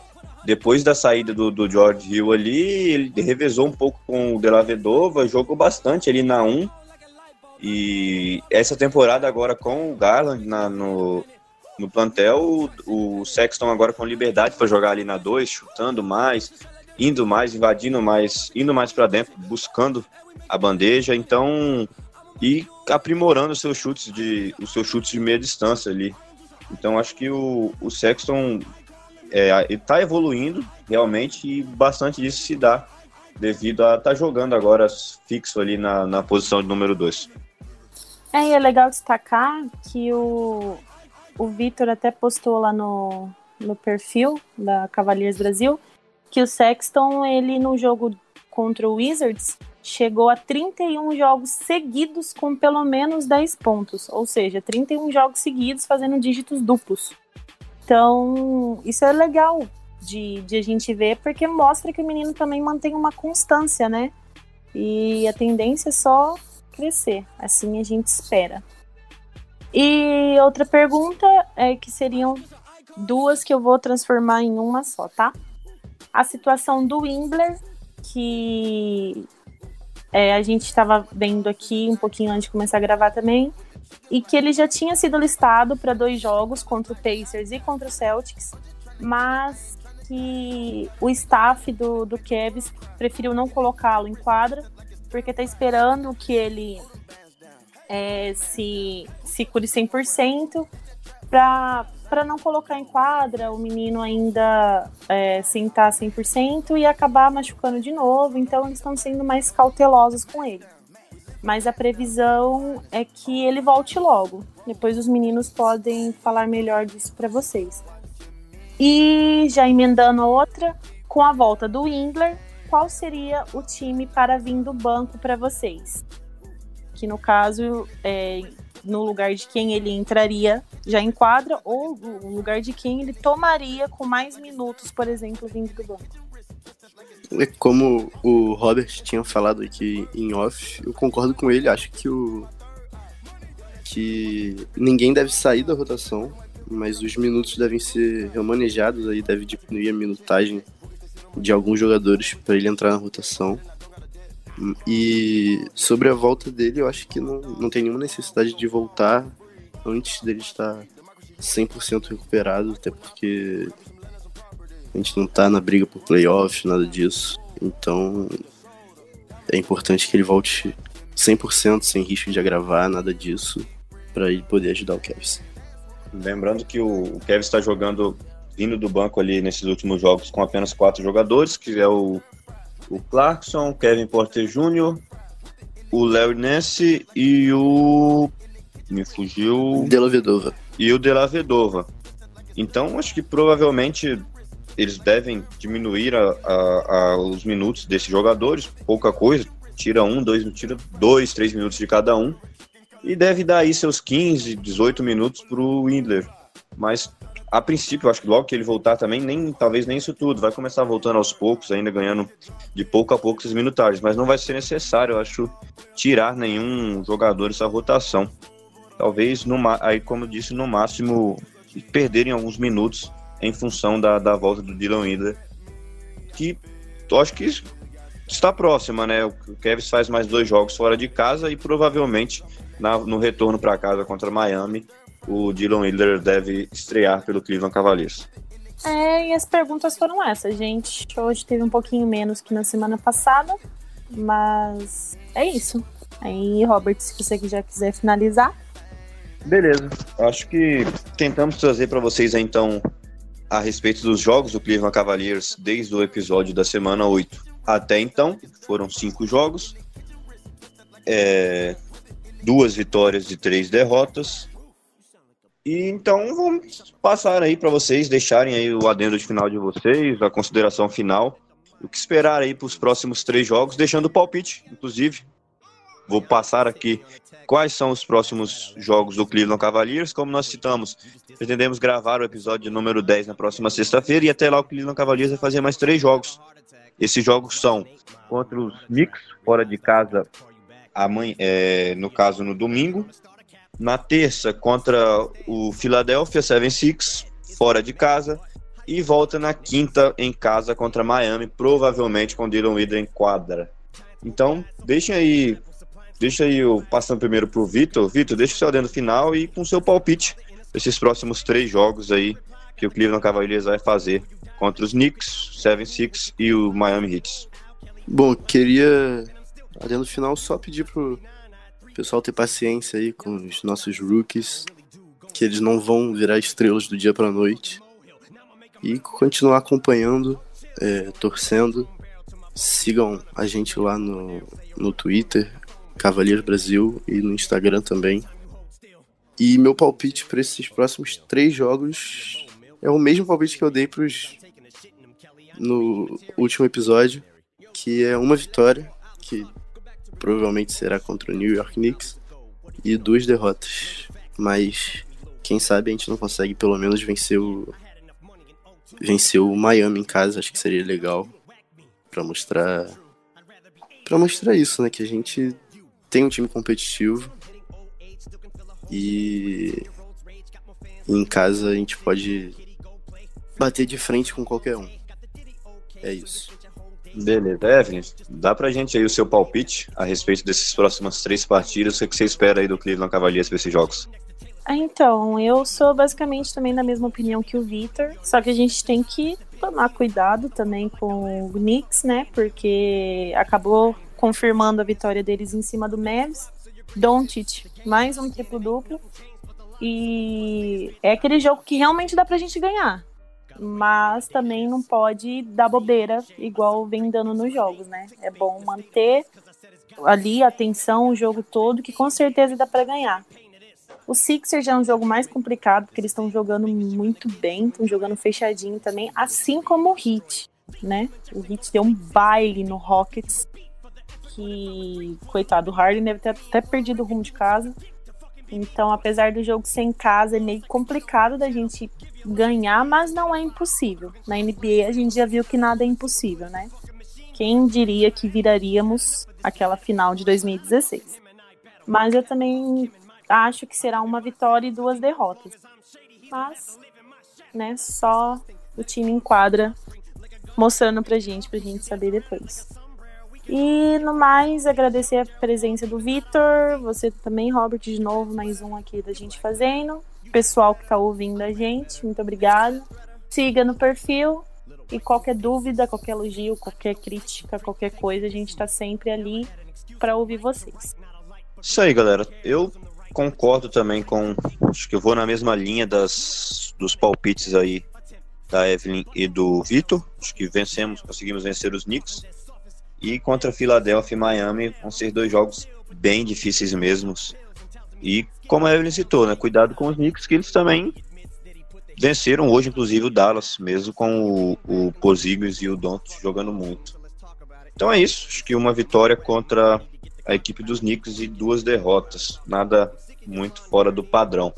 depois da saída do, do George Hill ali, ele revezou um pouco com o De La Vedova, jogou bastante ali na 1. E essa temporada agora com o Garland na, no, no plantel, o, o Sexton agora com liberdade para jogar ali na 2, chutando mais, indo mais, invadindo mais, indo mais para dentro, buscando a bandeja, então e aprimorando os seus chutes de os seus chutes de meia distância ali. Então acho que o, o Sexton é, está evoluindo realmente e bastante disso se dá devido a estar tá jogando agora fixo ali na, na posição de número 2. É, e é legal destacar que o, o Vitor até postou lá no, no perfil da Cavaliers Brasil que o Sexton, ele no jogo contra o Wizards, chegou a 31 jogos seguidos com pelo menos 10 pontos, ou seja, 31 jogos seguidos fazendo dígitos duplos. Então, isso é legal de, de a gente ver, porque mostra que o menino também mantém uma constância, né? E a tendência é só crescer, assim a gente espera. E outra pergunta é que seriam duas que eu vou transformar em uma só, tá? A situação do Wimbler, que é, a gente estava vendo aqui um pouquinho antes de começar a gravar também, e que ele já tinha sido listado para dois jogos contra o Pacers e contra o Celtics, mas que o staff do, do Cavs preferiu não colocá-lo em quadra, porque está esperando que ele é, se, se cure 100% para não colocar em quadra o menino ainda é, sem estar 100% e acabar machucando de novo. Então, eles estão sendo mais cautelosos com ele. Mas a previsão é que ele volte logo. Depois os meninos podem falar melhor disso para vocês. E já emendando outra, com a volta do Wingler, qual seria o time para vir do banco para vocês? Que no caso, é, no lugar de quem ele entraria já em quadra ou no lugar de quem ele tomaria com mais minutos, por exemplo, vindo do banco. É como o Robert tinha falado aqui em off, eu concordo com ele, acho que o que ninguém deve sair da rotação, mas os minutos devem ser remanejados aí, deve diminuir a minutagem de alguns jogadores para ele entrar na rotação. E sobre a volta dele, eu acho que não, não tem nenhuma necessidade de voltar antes dele estar 100% recuperado, até porque a gente não tá na briga por playoff, nada disso. Então é importante que ele volte 100% sem risco de agravar, nada disso, para ele poder ajudar o Kevs. Lembrando que o, o Kevs está jogando vindo do banco ali nesses últimos jogos com apenas quatro jogadores, que é o o Clarkson, Kevin Porter Jr., o Larry Nance e o. Me fugiu. Della Vedova. E o Della Vedova. Então, acho que provavelmente eles devem diminuir a, a, a, os minutos desses jogadores, pouca coisa, tira um, dois, tira dois, três minutos de cada um, e deve dar aí seus 15, 18 minutos para o Windler. Mas a princípio, acho que logo que ele voltar também, nem talvez nem isso tudo, vai começar voltando aos poucos, ainda ganhando de pouco a pouco essas minutagens, mas não vai ser necessário, eu acho, tirar nenhum jogador dessa rotação. Talvez, no, aí como eu disse, no máximo perderem alguns minutos em função da, da volta do Dylan Windler, que eu acho que está próxima, né? O Kevin faz mais dois jogos fora de casa e provavelmente na, no retorno para casa contra Miami o Dylan Wheeler deve estrear pelo Cleveland Cavaliers. É, e as perguntas foram essas, gente. Hoje teve um pouquinho menos que na semana passada, mas é isso. Aí, Robert, se você já quiser finalizar. Beleza. Acho que tentamos trazer para vocês então a respeito dos jogos do Cleveland Cavaliers desde o episódio da semana 8 até então. Foram cinco jogos, é, duas vitórias e três derrotas. E então vamos passar aí para vocês deixarem aí o adendo de final de vocês, a consideração final, o que esperar aí para os próximos três jogos, deixando o palpite, inclusive. Vou passar aqui quais são os próximos jogos do Cleveland Cavaliers. Como nós citamos, pretendemos gravar o episódio número 10 na próxima sexta-feira e até lá o Cleveland Cavaliers vai fazer mais três jogos. Esses jogos são contra os Knicks, fora de casa, é, no caso no domingo. Na terça, contra o Philadelphia 76, fora de casa. E volta na quinta em casa contra Miami, provavelmente com Dylan Wheeler em quadra. Então, deixem aí Deixa aí eu passando primeiro pro Vitor. Vitor, deixa o seu adendo final e com seu palpite esses próximos três jogos aí que o Cleveland Cavaliers vai fazer contra os Knicks, 76 e o Miami Heat. Bom, queria adendo final só pedir pro pessoal ter paciência aí com os nossos rookies, que eles não vão virar estrelas do dia para noite e continuar acompanhando, é, torcendo. Sigam a gente lá no, no Twitter, Cavaliers Brasil e no Instagram também. E meu palpite para esses próximos três jogos é o mesmo palpite que eu dei pros no último episódio, que é uma vitória, que provavelmente será contra o New York Knicks, e duas derrotas. Mas quem sabe a gente não consegue pelo menos vencer o vencer o Miami em casa, acho que seria legal para mostrar para mostrar isso, né, que a gente tem um time competitivo e em casa a gente pode bater de frente com qualquer um. É isso. Beleza, Evelyn, dá pra gente aí o seu palpite a respeito desses próximas três partidas, o que você espera aí do Cleveland Cavaliers para esses jogos? Ah, então, eu sou basicamente também da mesma opinião que o Victor, só que a gente tem que tomar cuidado também com o Knicks, né, porque acabou confirmando a vitória deles em cima do Mavs. Doncic, mais um triplo-duplo. E é aquele jogo que realmente dá pra gente ganhar. Mas também não pode dar bobeira, igual vem dando nos jogos, né? É bom manter ali a atenção o jogo todo, que com certeza dá para ganhar. O Sixers já é um jogo mais complicado, porque eles estão jogando muito bem, estão jogando fechadinho também, assim como o Heat, né? O Heat deu um baile no Rockets que, coitado, o Harden deve ter até perdido o rumo de casa. Então, apesar do jogo ser em casa, é meio complicado da gente ganhar, mas não é impossível. Na NBA a gente já viu que nada é impossível, né? Quem diria que viraríamos aquela final de 2016? Mas eu também acho que será uma vitória e duas derrotas. Mas, né, só o time em quadra mostrando pra gente, pra gente saber depois. E no mais, agradecer a presença do Vitor, você também, Robert, de novo, mais um aqui da gente fazendo. Pessoal que está ouvindo a gente, muito obrigado. Siga no perfil e qualquer dúvida, qualquer elogio, qualquer crítica, qualquer coisa, a gente está sempre ali para ouvir vocês. Isso aí, galera. Eu concordo também com. Acho que eu vou na mesma linha das, dos palpites aí da Evelyn e do Vitor. Acho que vencemos, conseguimos vencer os Knicks. E contra Filadélfia e Miami vão ser dois jogos bem difíceis mesmos. E como a Evelyn citou, né, cuidado com os Knicks, que eles também venceram hoje, inclusive, o Dallas, mesmo com o, o Porzingis e o Don't jogando muito. Então é isso, acho que uma vitória contra a equipe dos Knicks e duas derrotas, nada muito fora do padrão.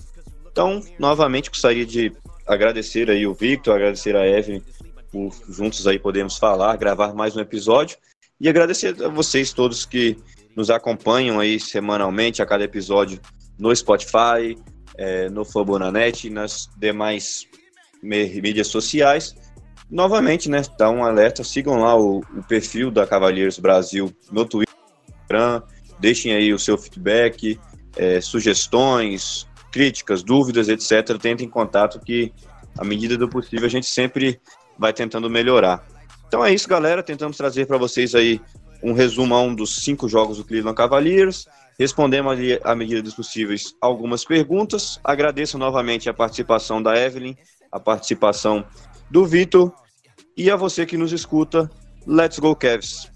Então, novamente, gostaria de agradecer aí o Victor, agradecer a Evelyn por juntos aí podemos falar, gravar mais um episódio. E agradecer a vocês todos que nos acompanham aí semanalmente a cada episódio no Spotify, é, no Fabonanet e nas demais mídias sociais. Novamente, né, dá um alerta, sigam lá o, o perfil da Cavaleiros Brasil no Twitter, deixem aí o seu feedback, é, sugestões, críticas, dúvidas, etc. Tentem contato que, à medida do possível, a gente sempre vai tentando melhorar. Então é isso, galera. Tentamos trazer para vocês aí um um dos cinco jogos do Cleveland Cavaliers. Respondemos ali, à medida dos possíveis, algumas perguntas. Agradeço novamente a participação da Evelyn, a participação do Vitor e a você que nos escuta. Let's go, Cavs!